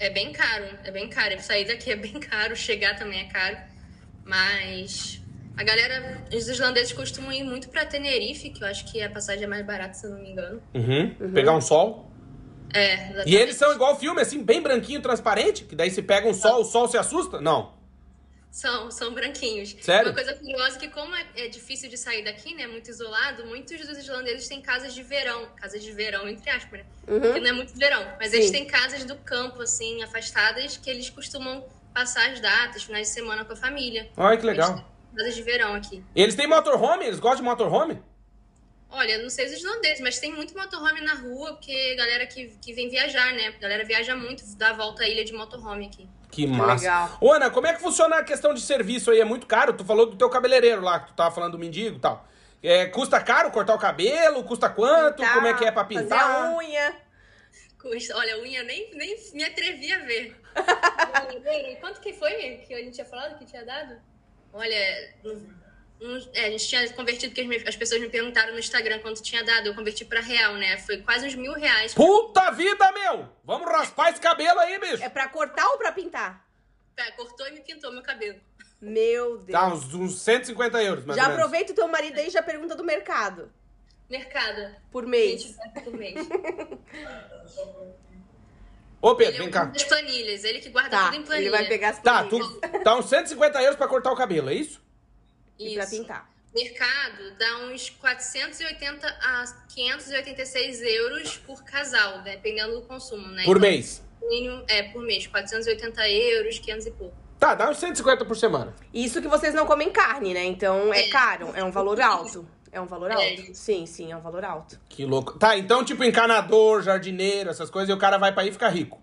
[SPEAKER 3] É bem caro, é bem caro. Sair daqui é bem caro, chegar também é caro. Mas a galera, os islandeses costumam ir muito pra Tenerife, que eu acho que a passagem é mais barata, se eu não me engano.
[SPEAKER 1] Uhum. Pegar um sol.
[SPEAKER 3] É, exatamente.
[SPEAKER 1] E eles são igual filme, assim, bem branquinho, transparente. Que daí se pega um sol, o sol se assusta? Não.
[SPEAKER 3] São, são branquinhos.
[SPEAKER 1] Sério?
[SPEAKER 3] Uma coisa curiosa é que, como é, é difícil de sair daqui, né? Muito isolado, muitos dos islandeses têm casas de verão. Casas de verão, entre aspas, né? Porque não é muito verão. Mas eles
[SPEAKER 2] Sim.
[SPEAKER 3] têm casas do campo, assim, afastadas, que eles costumam passar as datas, finais de semana com a família.
[SPEAKER 1] Olha que legal.
[SPEAKER 3] Eles Casas de verão aqui.
[SPEAKER 1] Eles têm motorhome? Eles gostam de motorhome?
[SPEAKER 3] Olha, não sei os islandeses, mas tem muito motorhome na rua, porque galera que, que vem viajar, né? A galera viaja muito, dá a volta à ilha de motorhome aqui.
[SPEAKER 1] Que massa.
[SPEAKER 2] legal.
[SPEAKER 1] Ô, Ana, como é que funciona a questão de serviço aí? É muito caro? Tu falou do teu cabeleireiro lá, que tu tava falando do mendigo e tal. É, custa caro cortar o cabelo? Custa quanto?
[SPEAKER 2] Pintar,
[SPEAKER 1] como é que é pra
[SPEAKER 2] Fazer
[SPEAKER 1] pintar?
[SPEAKER 2] a unha.
[SPEAKER 3] Custa- Olha, unha nem, nem me atrevi a ver. [laughs] Quanto que foi que a gente tinha falado que tinha dado? Olha, um- é, a gente tinha convertido, porque as, me- as pessoas me perguntaram no Instagram quanto tinha dado. Eu converti pra real, né? Foi quase uns mil reais.
[SPEAKER 1] Puta vida, meu! Vamos raspar esse cabelo aí, bicho!
[SPEAKER 2] É pra cortar ou pra pintar?
[SPEAKER 3] É, cortou e me pintou meu cabelo.
[SPEAKER 2] Meu Deus.
[SPEAKER 1] Tá, uns, uns 150 euros, mais
[SPEAKER 2] já
[SPEAKER 1] ou
[SPEAKER 2] aproveita o teu marido aí e já pergunta do mercado.
[SPEAKER 3] Mercado.
[SPEAKER 2] Por mês.
[SPEAKER 3] 20 reais por mês. [laughs]
[SPEAKER 1] Ô,
[SPEAKER 3] Ele
[SPEAKER 1] Pedro,
[SPEAKER 3] é
[SPEAKER 1] vem
[SPEAKER 3] um
[SPEAKER 1] cá.
[SPEAKER 3] planilhas, ele que guarda
[SPEAKER 2] Tá,
[SPEAKER 3] tudo em planilha.
[SPEAKER 2] ele vai pegar as
[SPEAKER 1] Tá,
[SPEAKER 2] planilhas
[SPEAKER 1] tu, tá uns 150 euros pra cortar o cabelo, é isso?
[SPEAKER 2] E pra
[SPEAKER 3] Isso.
[SPEAKER 2] pintar.
[SPEAKER 3] Mercado dá uns 480 a 586 euros por casal, dependendo do consumo, né?
[SPEAKER 1] Por
[SPEAKER 3] Então,
[SPEAKER 1] mês.
[SPEAKER 3] Mínimo, é, por mês. 480 euros, 500 e pouco.
[SPEAKER 1] Tá, dá uns 150 por semana.
[SPEAKER 2] Isso que vocês não comem carne, né? Então é
[SPEAKER 3] É.
[SPEAKER 2] caro, é um valor alto. É um valor
[SPEAKER 3] É.
[SPEAKER 2] alto. Sim, sim, é um valor alto.
[SPEAKER 1] Que louco. Tá, então, tipo, encanador, jardineiro, essas coisas, e o cara vai pra aí e fica rico.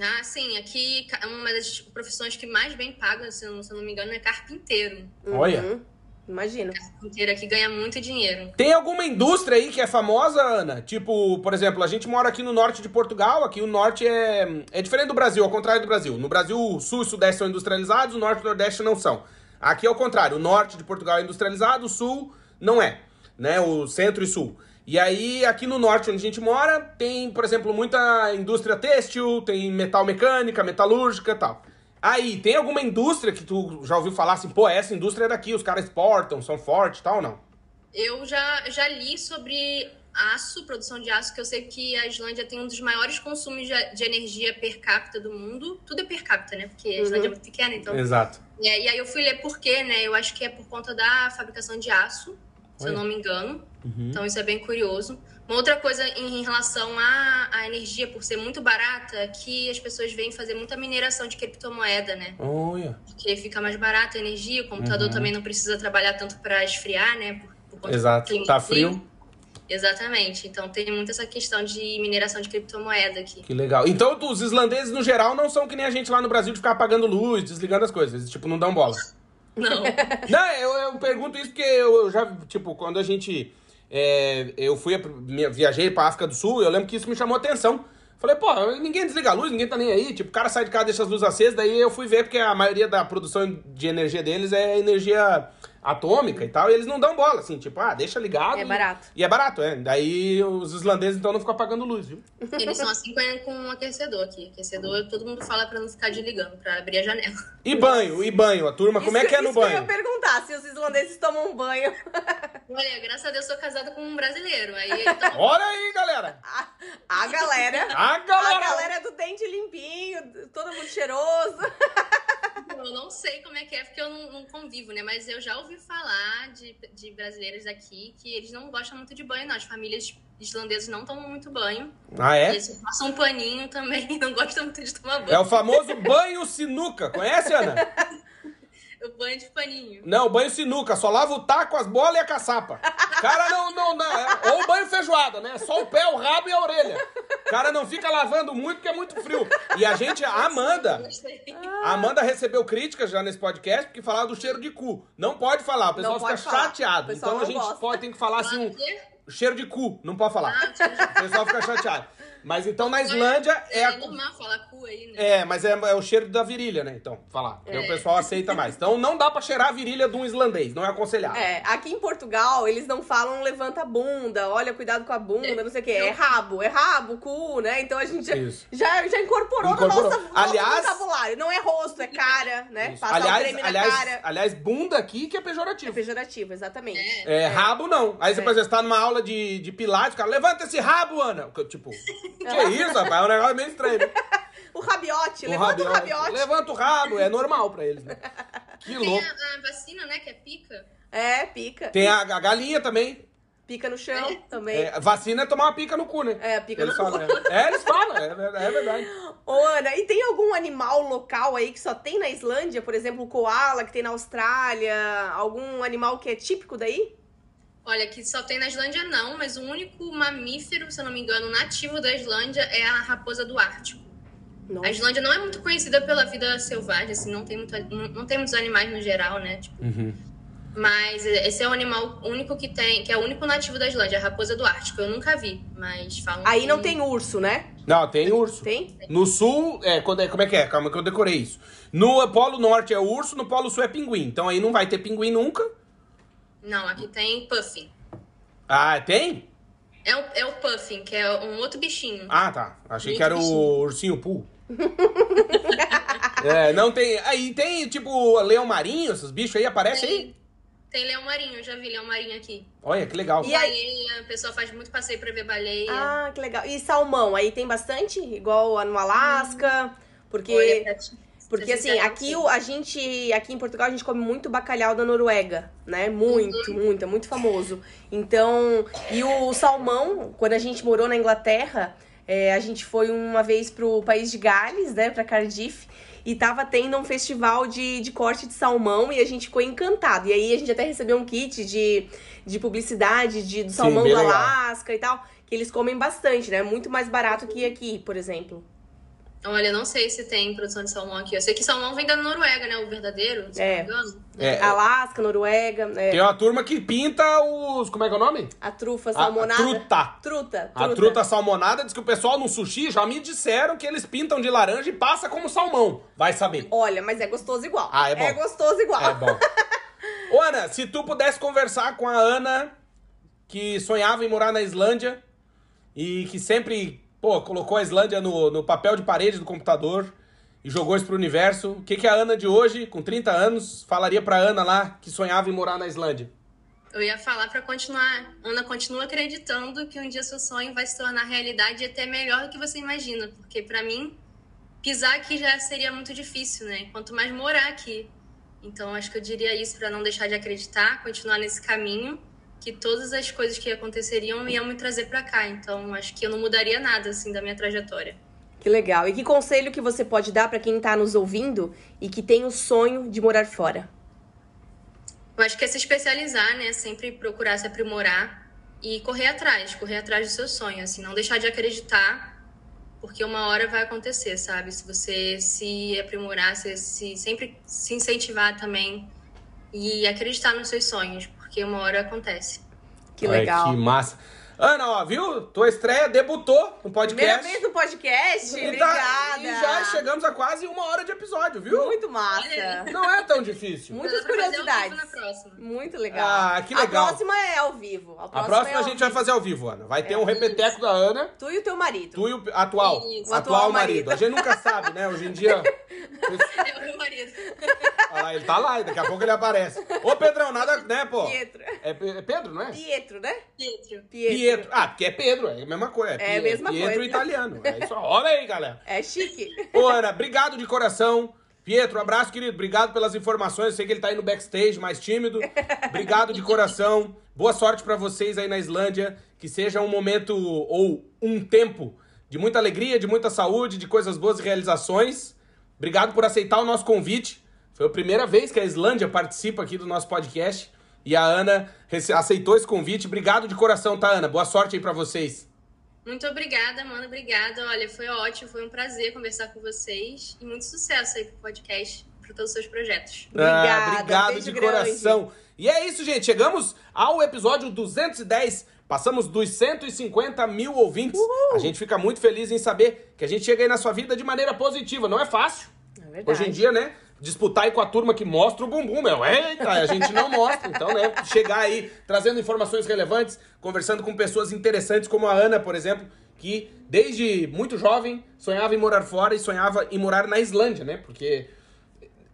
[SPEAKER 3] Ah, sim, aqui ca- uma das profissões que mais bem paga, se eu não, se eu não me engano, é carpinteiro.
[SPEAKER 1] Olha.
[SPEAKER 2] Uhum. Imagina.
[SPEAKER 3] Carpinteiro aqui ganha muito dinheiro.
[SPEAKER 1] Tem alguma indústria aí que é famosa, Ana? Tipo, por exemplo, a gente mora aqui no norte de Portugal, aqui o norte é, é diferente do Brasil, ao contrário do Brasil. No Brasil, o sul e o sudeste são industrializados, o norte e o nordeste não são. Aqui é o contrário, o norte de Portugal é industrializado, o sul não é, né? O centro e sul. E aí, aqui no norte, onde a gente mora, tem, por exemplo, muita indústria têxtil, tem metal mecânica, metalúrgica e tal. Aí, tem alguma indústria que tu já ouviu falar assim, pô, essa indústria é daqui, os caras exportam, são fortes e tal, ou não?
[SPEAKER 3] Eu já, já li sobre aço, produção de aço, que eu sei que a Islândia tem um dos maiores consumos de, de energia per capita do mundo. Tudo é per capita, né? Porque a Islândia é muito pequena, então.
[SPEAKER 1] Exato.
[SPEAKER 3] É, e aí eu fui ler por quê, né? Eu acho que é por conta da fabricação de aço, se eu não me engano.
[SPEAKER 1] Uhum.
[SPEAKER 3] Então isso é bem curioso. Uma outra coisa em relação à, à energia, por ser muito barata, é que as pessoas vêm fazer muita mineração de criptomoeda, né?
[SPEAKER 1] Olha.
[SPEAKER 3] Porque fica mais barata a energia, o computador
[SPEAKER 1] Uhum.
[SPEAKER 3] também não precisa trabalhar tanto para esfriar, né? Por, por
[SPEAKER 1] Exato. Tá frio.
[SPEAKER 3] Exatamente. Então tem muito essa questão de mineração de criptomoeda aqui.
[SPEAKER 1] Que legal. Então, os islandeses, no geral, não são que nem a gente lá no Brasil de ficar apagando luz, desligando as coisas. Eles, tipo, não dão bola.
[SPEAKER 3] Não.
[SPEAKER 1] Não, eu, eu pergunto isso porque eu, eu já, tipo, quando a gente. É, eu fui, viajei pra África do Sul, eu lembro que isso me chamou atenção. Falei, pô, ninguém desliga a luz, ninguém tá nem aí. Tipo, o cara sai de casa, deixa as luzes acesas, daí eu fui ver porque a maioria da produção de energia deles é energia atômica e tal, e eles não dão bola, assim, tipo, ah, deixa ligado.
[SPEAKER 2] É
[SPEAKER 1] e-
[SPEAKER 2] barato.
[SPEAKER 1] E é barato, é. Daí os islandeses então não ficam apagando luz, viu?
[SPEAKER 3] Eles são assim com, um aquecedor aqui. Aquecedor, todo mundo fala pra não ficar desligando, pra abrir a janela.
[SPEAKER 1] E banho, e banho, a turma, como é
[SPEAKER 2] Isso-
[SPEAKER 1] que é no
[SPEAKER 2] isso que Eu ia
[SPEAKER 1] banho?
[SPEAKER 2] perguntar se os islandeses tomam banho.
[SPEAKER 3] Olha, graças a Deus sou casada com um brasileiro. Aí ele toma
[SPEAKER 1] Olha aí, galera!
[SPEAKER 2] A, a galera.
[SPEAKER 1] A galera!
[SPEAKER 2] A galera do dente limpinho, todo mundo cheiroso.
[SPEAKER 3] Eu não sei como é que é, porque eu não, não convivo, né? Mas eu já ouvi falar de, de brasileiros aqui que eles não gostam muito de banho, não. As famílias islandesas não tomam muito banho.
[SPEAKER 1] Ah, é?
[SPEAKER 3] Eles passam um paninho também [laughs] não gostam muito de tomar
[SPEAKER 1] É
[SPEAKER 3] banho.
[SPEAKER 1] o famoso banho sinuca. Conhece, Ana? [laughs]
[SPEAKER 3] O banho de paninho.
[SPEAKER 1] Não, banho sinuca. Só lava o taco, as bolas e a caçapa. Cara, não, não, não. É, ou banho feijoada, né? Só o pé, o rabo e a orelha. Cara, não fica lavando muito porque é muito frio. E a gente, a Amanda,
[SPEAKER 3] Gostei.
[SPEAKER 1] a Amanda recebeu críticas já nesse podcast porque falava do cheiro de cu. Não pode falar, o pessoal
[SPEAKER 2] Não
[SPEAKER 1] fica
[SPEAKER 2] falar.
[SPEAKER 1] chateado.
[SPEAKER 2] Pessoal
[SPEAKER 1] Então a gente
[SPEAKER 2] gosta.
[SPEAKER 1] pode, tem que falar assim, um
[SPEAKER 3] Quê?
[SPEAKER 1] cheiro de cu. Não pode falar.
[SPEAKER 3] De
[SPEAKER 1] O pessoal fica chateado. Mas então na Islândia é
[SPEAKER 3] É,
[SPEAKER 1] a
[SPEAKER 3] normal falar cu aí, né?
[SPEAKER 1] É, mas é, é o cheiro da virilha, né? Então, falar. Porque o
[SPEAKER 3] É.
[SPEAKER 1] pessoal aceita mais. Então não dá pra cheirar a virilha de um islandês, não é aconselhável.
[SPEAKER 2] É, aqui em Portugal, eles não falam levanta a bunda, olha, cuidado com a bunda, não sei o quê. É rabo, é rabo, cu, né? Então a gente já,
[SPEAKER 1] Isso.
[SPEAKER 2] já, já incorporou,
[SPEAKER 1] Incorporou.
[SPEAKER 2] no nosso, nosso
[SPEAKER 1] Aliás-
[SPEAKER 2] vocabulário. Não é rosto, é cara, né?
[SPEAKER 1] Isso.
[SPEAKER 2] Passar o
[SPEAKER 1] aliás,
[SPEAKER 2] creme na
[SPEAKER 1] aliás,
[SPEAKER 2] cara.
[SPEAKER 1] aliás, bunda aqui que é
[SPEAKER 2] É
[SPEAKER 1] pejorativo.
[SPEAKER 2] pejorativo, exatamente.
[SPEAKER 1] É, rabo não. Aí você,
[SPEAKER 2] É.
[SPEAKER 1] por exemplo, você tá numa aula de, de pilates, o cara, levanta esse rabo, Ana. Tipo, que é isso, rapaz? É um negócio meio estranho. né? [laughs]
[SPEAKER 2] O rabiote,
[SPEAKER 1] O
[SPEAKER 2] levanta o
[SPEAKER 1] rabiote.
[SPEAKER 2] rabiote.
[SPEAKER 1] Levanta o rabo, é normal pra eles, né? Que
[SPEAKER 3] Tem
[SPEAKER 1] louco.
[SPEAKER 3] a, a vacina, né, que é pica.
[SPEAKER 2] É, pica.
[SPEAKER 1] Tem a, a galinha também.
[SPEAKER 2] Pica no chão também.
[SPEAKER 1] É, vacina é tomar uma pica no cu, né?
[SPEAKER 2] É, pica
[SPEAKER 1] eles
[SPEAKER 2] no cu.
[SPEAKER 1] falam, é. É, eles falam, é verdade. É verdade. [laughs]
[SPEAKER 2] Ô, Ana, e tem algum animal local aí que só tem na Islândia? Por exemplo, o koala que tem na Austrália? Algum animal que é típico daí?
[SPEAKER 3] Olha, que só tem na Islândia não, mas o único mamífero, se eu não me engano, nativo da Islândia é a raposa do Ártico.
[SPEAKER 2] Nossa.
[SPEAKER 3] A Islândia não é muito conhecida pela vida selvagem, assim, não tem, muito, não, não tem muitos animais no geral, né? Tipo, mas esse é o animal único que tem, que é o único nativo da Islândia, a raposa do Ártico. Eu nunca vi, mas falam
[SPEAKER 2] Aí
[SPEAKER 3] que-
[SPEAKER 2] não tem urso, né?
[SPEAKER 1] Não, tem urso.
[SPEAKER 2] Tem?
[SPEAKER 1] No sul, é, quando é, como é que é? Calma que eu decorei isso. No Polo Norte é urso, no Polo Sul é pinguim. Então aí não vai ter pinguim nunca.
[SPEAKER 3] Não, aqui tem puffin.
[SPEAKER 1] Ah, tem?
[SPEAKER 3] É o, é o puffin, que é um outro bichinho.
[SPEAKER 1] Ah, tá. Achei que era o
[SPEAKER 3] bichinho.
[SPEAKER 1] ursinho Poo. é, não tem. Aí tem, tipo, leão marinho, esses bichos aí aparecem aí?
[SPEAKER 3] Tem, tem leão marinho, eu já vi leão marinho aqui.
[SPEAKER 1] Olha, que legal.
[SPEAKER 2] E aí-
[SPEAKER 3] Baleia, o pessoal faz muito passeio pra ver baleia.
[SPEAKER 2] Ah, que legal. E salmão, aí tem bastante? Igual no Alasca? Porque,
[SPEAKER 3] Olha,
[SPEAKER 2] porque assim, aqui
[SPEAKER 3] não
[SPEAKER 2] o- a gente, aqui em Portugal a gente come muito bacalhau da Noruega, né? Muito, muito, é muito famoso. Então, e o salmão, quando a gente morou na Inglaterra, é, a gente foi uma vez pro país de Gales, né, pra Cardiff, e tava tendo um festival de, de corte de salmão e a gente ficou encantado. E aí a gente até recebeu um kit de, de publicidade de, do
[SPEAKER 1] Sim,
[SPEAKER 2] salmão
[SPEAKER 1] bem
[SPEAKER 2] do
[SPEAKER 1] legal.
[SPEAKER 2] Alasca e tal, que eles comem bastante, né? Muito mais barato que aqui, por exemplo.
[SPEAKER 3] Olha, eu não sei se tem produção de salmão aqui. Eu sei que salmão vem da Noruega, né? O verdadeiro, se
[SPEAKER 2] É.
[SPEAKER 3] não me engano.
[SPEAKER 1] É,
[SPEAKER 2] Alasca, Noruega, é,
[SPEAKER 1] tem uma turma que pinta os. Como é que é o nome?
[SPEAKER 2] a trufa
[SPEAKER 1] A- a
[SPEAKER 2] salmonada.
[SPEAKER 1] truta.
[SPEAKER 2] Truta,
[SPEAKER 1] A truta salmonada diz que o pessoal no sushi já me disseram que eles pintam de laranja e passa como salmão. Vai saber.
[SPEAKER 2] Olha, mas é gostoso igual.
[SPEAKER 1] Ah, é bom.
[SPEAKER 2] É gostoso igual.
[SPEAKER 1] É bom. [laughs] Ô, Ana, se tu pudesse conversar com a Ana, que sonhava em morar na Islândia e que sempre, pô, colocou a Islândia no, no papel de parede do computador e jogou isso pro universo, o que, que a Ana de hoje, com 30 anos, falaria pra Ana lá que sonhava em morar na Islândia?
[SPEAKER 3] Eu ia falar para continuar. Ana, continua acreditando que um dia seu sonho vai se tornar realidade e até melhor do que você imagina. Porque para mim, pisar aqui já seria muito difícil, né? Quanto mais morar aqui. Então, acho que eu diria isso para não deixar de acreditar, continuar nesse caminho, que todas as coisas que aconteceriam iam me trazer para cá. Então, acho que eu não mudaria nada assim da minha trajetória.
[SPEAKER 2] Que legal. E que conselho que você pode dar para quem está nos ouvindo e que tem o sonho de morar fora?
[SPEAKER 3] Eu acho que é se especializar, né? Sempre procurar se aprimorar e correr atrás, correr atrás do seu sonho, assim, não deixar de acreditar, porque uma hora vai acontecer, sabe? Se você se aprimorar, se, se sempre se incentivar também e acreditar nos seus sonhos, porque uma hora acontece.
[SPEAKER 2] Que legal.
[SPEAKER 1] Ai, que massa. Ana, ó, viu? Tua estreia debutou no podcast.
[SPEAKER 2] Primeira vez no podcast?
[SPEAKER 1] E tá-
[SPEAKER 2] Obrigada.
[SPEAKER 1] E já chegamos a quase uma hora de episódio, viu?
[SPEAKER 2] Muito massa.
[SPEAKER 1] Não é tão difícil.
[SPEAKER 2] Muitas
[SPEAKER 3] Dá pra fazer ao vivo
[SPEAKER 2] curiosidades.
[SPEAKER 3] na próxima.
[SPEAKER 2] Muito legal.
[SPEAKER 1] Ah, que legal.
[SPEAKER 2] A próxima é ao vivo. A próxima,
[SPEAKER 1] A próxima
[SPEAKER 2] é
[SPEAKER 1] a gente vai
[SPEAKER 2] vivo.
[SPEAKER 1] fazer ao vivo, Ana. Vai ter
[SPEAKER 2] É.
[SPEAKER 1] um repeteco da Ana,
[SPEAKER 2] Tu e o teu marido.
[SPEAKER 1] tu e o atual.
[SPEAKER 3] Isso.
[SPEAKER 2] O
[SPEAKER 1] atual,
[SPEAKER 2] atual
[SPEAKER 1] marido.
[SPEAKER 2] marido.
[SPEAKER 1] A gente nunca sabe, né? Hoje em dia. [laughs]
[SPEAKER 3] É o meu marido.
[SPEAKER 1] Olha lá, ele tá lá e daqui a pouco ele aparece. Ô, Pedrão, nada, né, pô?
[SPEAKER 2] Pietro.
[SPEAKER 1] É, é Pedro, não é?
[SPEAKER 2] Pietro, né?
[SPEAKER 3] Pietro.
[SPEAKER 1] Pietro. Ah, porque é Pedro, é a mesma coisa.
[SPEAKER 2] É a
[SPEAKER 1] Pie-
[SPEAKER 2] mesma
[SPEAKER 1] Pietro
[SPEAKER 2] coisa.
[SPEAKER 1] italiano. É. Olha aí, galera.
[SPEAKER 2] É chique.
[SPEAKER 1] Ô, Ana, obrigado de coração. Pietro, um abraço, querido. Obrigado pelas informações. Eu sei que ele tá aí no backstage, mais tímido. Obrigado de coração. Boa sorte pra vocês aí na Islândia. Que seja um momento ou um tempo de muita alegria, de muita saúde, de coisas boas e realizações. Obrigado por aceitar o nosso convite. Foi a primeira vez que a Islândia participa aqui do nosso podcast. E a Ana aceitou esse convite. Obrigado de coração, tá, Ana? Boa sorte aí pra vocês.
[SPEAKER 3] Muito obrigada, mano. Obrigada. Olha, foi ótimo, foi um prazer conversar com vocês. E muito sucesso aí pro podcast, para todos os seus projetos.
[SPEAKER 2] Obrigada,
[SPEAKER 1] Ah, obrigado
[SPEAKER 2] beijo
[SPEAKER 1] de
[SPEAKER 2] grande.
[SPEAKER 1] coração. E é isso, gente. Chegamos ao episódio 210. Passamos dos 150 mil ouvintes. A gente fica muito feliz em saber que a gente chega aí na sua vida de maneira positiva. Não é fácil.
[SPEAKER 2] É verdade.
[SPEAKER 1] Hoje em dia, né? Disputar aí com a turma que mostra o bumbum, meu. Eita, a gente não mostra. Então, né? Chegar aí trazendo informações relevantes, conversando com pessoas interessantes como a Ana, por exemplo, que desde muito jovem sonhava em morar fora e sonhava em morar na Islândia, né? Porque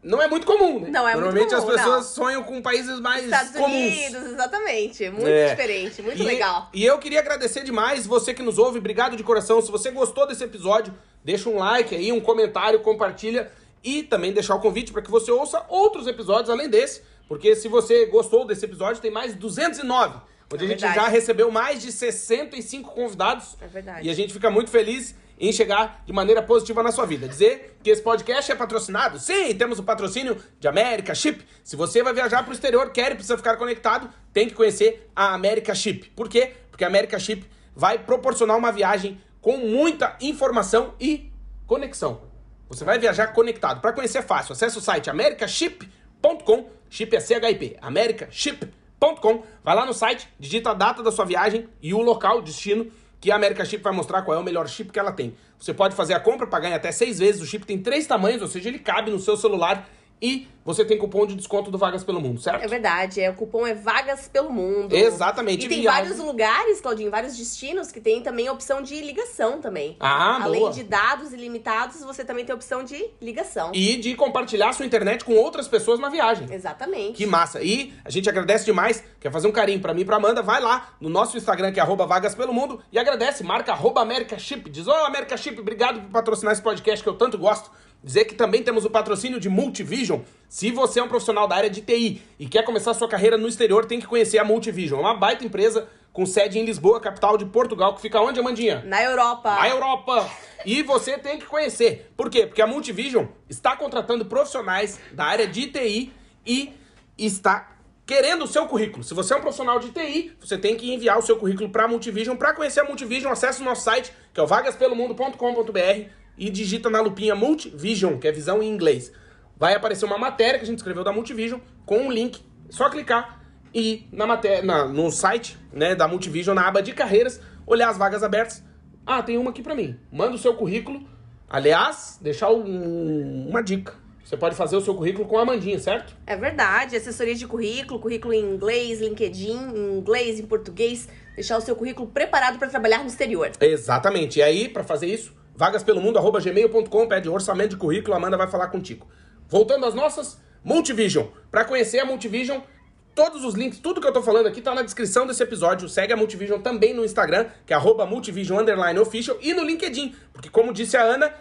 [SPEAKER 1] não é muito comum, né?
[SPEAKER 2] Não é muito
[SPEAKER 1] Normalmente
[SPEAKER 2] comum,
[SPEAKER 1] as pessoas
[SPEAKER 2] não.
[SPEAKER 1] sonham com países mais
[SPEAKER 2] Estados
[SPEAKER 1] comuns.
[SPEAKER 2] Unidos, exatamente. Muito
[SPEAKER 1] É.
[SPEAKER 2] diferente, muito
[SPEAKER 1] E-
[SPEAKER 2] legal.
[SPEAKER 1] E eu queria agradecer demais você que nos ouve, obrigado de coração. Se você gostou desse episódio, deixa um like aí, um comentário, compartilha e também deixar o convite para que você ouça outros episódios além desse, porque se você gostou desse episódio, tem mais 209, onde
[SPEAKER 2] É
[SPEAKER 1] a gente
[SPEAKER 2] verdade.
[SPEAKER 1] já recebeu mais de 65 convidados.
[SPEAKER 2] É verdade.
[SPEAKER 1] E a gente fica muito feliz em chegar de maneira positiva na sua vida. Dizer que esse podcast é patrocinado? Sim, temos o patrocínio de América Chip. Se você vai viajar para o exterior, quer e precisa ficar conectado, tem que conhecer a América Chip. Por quê? Porque a América Chip vai proporcionar uma viagem com muita informação e conexão. Você vai viajar conectado. Para conhecer é fácil. Acesse o site americaship.com, chip é CHIP, americaship.com. Vai lá no site, digita a data da sua viagem e o local, destino, que a America Chip vai mostrar qual é o melhor chip que ela tem. Você pode fazer a compra, pagar em até seis vezes. O chip tem três tamanhos, ou seja, ele cabe no seu celular e você tem cupom de desconto do Vagas pelo Mundo, certo?
[SPEAKER 2] É verdade, é, o cupom é Vagas pelo Mundo.
[SPEAKER 1] Exatamente,
[SPEAKER 2] E tem
[SPEAKER 1] viagem.
[SPEAKER 2] vários lugares, Claudinho, vários destinos que tem também a opção de ligação também.
[SPEAKER 1] Ah,
[SPEAKER 2] Além
[SPEAKER 1] boa.
[SPEAKER 2] de dados ilimitados, você também tem a opção de ligação.
[SPEAKER 1] E de compartilhar sua internet com outras pessoas na viagem.
[SPEAKER 2] Exatamente.
[SPEAKER 1] Que massa. E a gente agradece demais. Quer fazer um carinho pra mim e pra Amanda? Vai lá no nosso Instagram, que é arroba vagas pelo mundo, e agradece. Marca arroba America Chip. Diz, ô America Chip, obrigado por patrocinar esse podcast que eu tanto gosto. Dizer que também temos o patrocínio de Multivision. Se você é um profissional da área de TI e quer começar sua carreira no exterior, tem que conhecer a Multivision. É uma baita empresa com sede em Lisboa, capital de Portugal, que fica onde, Amandinha?
[SPEAKER 2] Na Europa.
[SPEAKER 1] A Europa. E você tem que conhecer. Por quê? Porque a Multivision está contratando profissionais da área de TI e está querendo o seu currículo. Se você é um profissional de TI, você tem que enviar o seu currículo para a Multivision. Para conhecer a Multivision, acesse o nosso site, que é o vagaspelomundo.com.br e digita na lupinha Multivision, que é visão em inglês. Vai aparecer uma matéria que a gente escreveu da Multivision com um link. Só clicar e ir na matéria, na- no site né, da Multivision, na aba de carreiras, olhar as vagas abertas. Ah, tem uma aqui pra mim. Manda o seu currículo. Aliás, deixar um- uma dica. Você pode fazer o seu currículo com a Amandinha, certo?
[SPEAKER 2] É verdade, assessoria de currículo, currículo em inglês, LinkedIn, em inglês, em português, deixar o seu currículo preparado para trabalhar no exterior.
[SPEAKER 1] Exatamente. E aí, pra fazer isso, vagaspelomundo.gmail.com, pede orçamento de currículo, Amanda vai falar contigo. Voltando às nossas, Multivision. Pra conhecer a Multivision, Todos os links, tudo que eu tô falando aqui tá na descrição desse episódio. Segue a Multivision também no Instagram, que é arroba Multivision Underline Official, e no LinkedIn, porque como disse a Ana,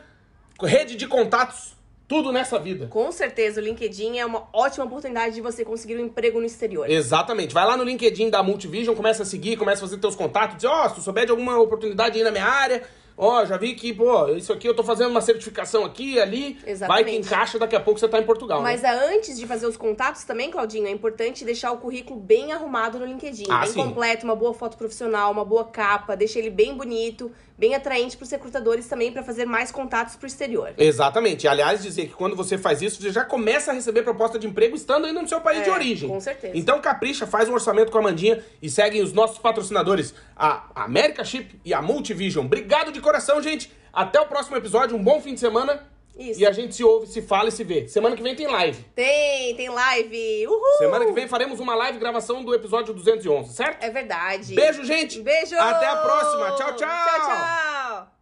[SPEAKER 1] rede de contatos, tudo nessa vida.
[SPEAKER 2] Com certeza, o LinkedIn é uma ótima oportunidade de você conseguir um emprego no exterior.
[SPEAKER 1] Exatamente. Vai lá no LinkedIn da Multivision, começa a seguir, começa a fazer teus contatos, diz, ó, oh, se tu souber de alguma oportunidade aí na minha área, ó, oh, já vi que, pô, isso aqui eu tô fazendo uma certificação aqui, ali,
[SPEAKER 2] Exatamente.
[SPEAKER 1] vai que encaixa, daqui a pouco você tá em Portugal.
[SPEAKER 2] Mas
[SPEAKER 1] né?
[SPEAKER 2] antes de fazer os contatos também, Claudinho, é importante deixar o currículo bem arrumado no LinkedIn.
[SPEAKER 1] Ah,
[SPEAKER 2] bem
[SPEAKER 1] sim.
[SPEAKER 2] completo, uma boa foto profissional, uma boa capa, deixa ele bem bonito, bem atraente pros recrutadores também para fazer mais contatos pro exterior.
[SPEAKER 1] Exatamente. Aliás, dizer que quando você faz isso, você já começa a receber proposta de emprego estando ainda no seu país
[SPEAKER 2] É,
[SPEAKER 1] de origem.
[SPEAKER 2] com certeza.
[SPEAKER 1] Então capricha, faz um orçamento com a Mandinha e seguem os nossos patrocinadores, a America Chip e a Multivision. Obrigado de coração, gente. Até o próximo episódio. Um bom fim de semana.
[SPEAKER 2] Isso.
[SPEAKER 1] E a gente se ouve, se fala e se vê. Semana que vem tem live.
[SPEAKER 2] Tem, tem live. Uhul!
[SPEAKER 1] Semana que vem faremos uma live gravação do episódio 211, certo?
[SPEAKER 2] É verdade.
[SPEAKER 1] Beijo, gente.
[SPEAKER 2] Beijo!
[SPEAKER 1] Até a próxima. Tchau, tchau.
[SPEAKER 2] Tchau, tchau.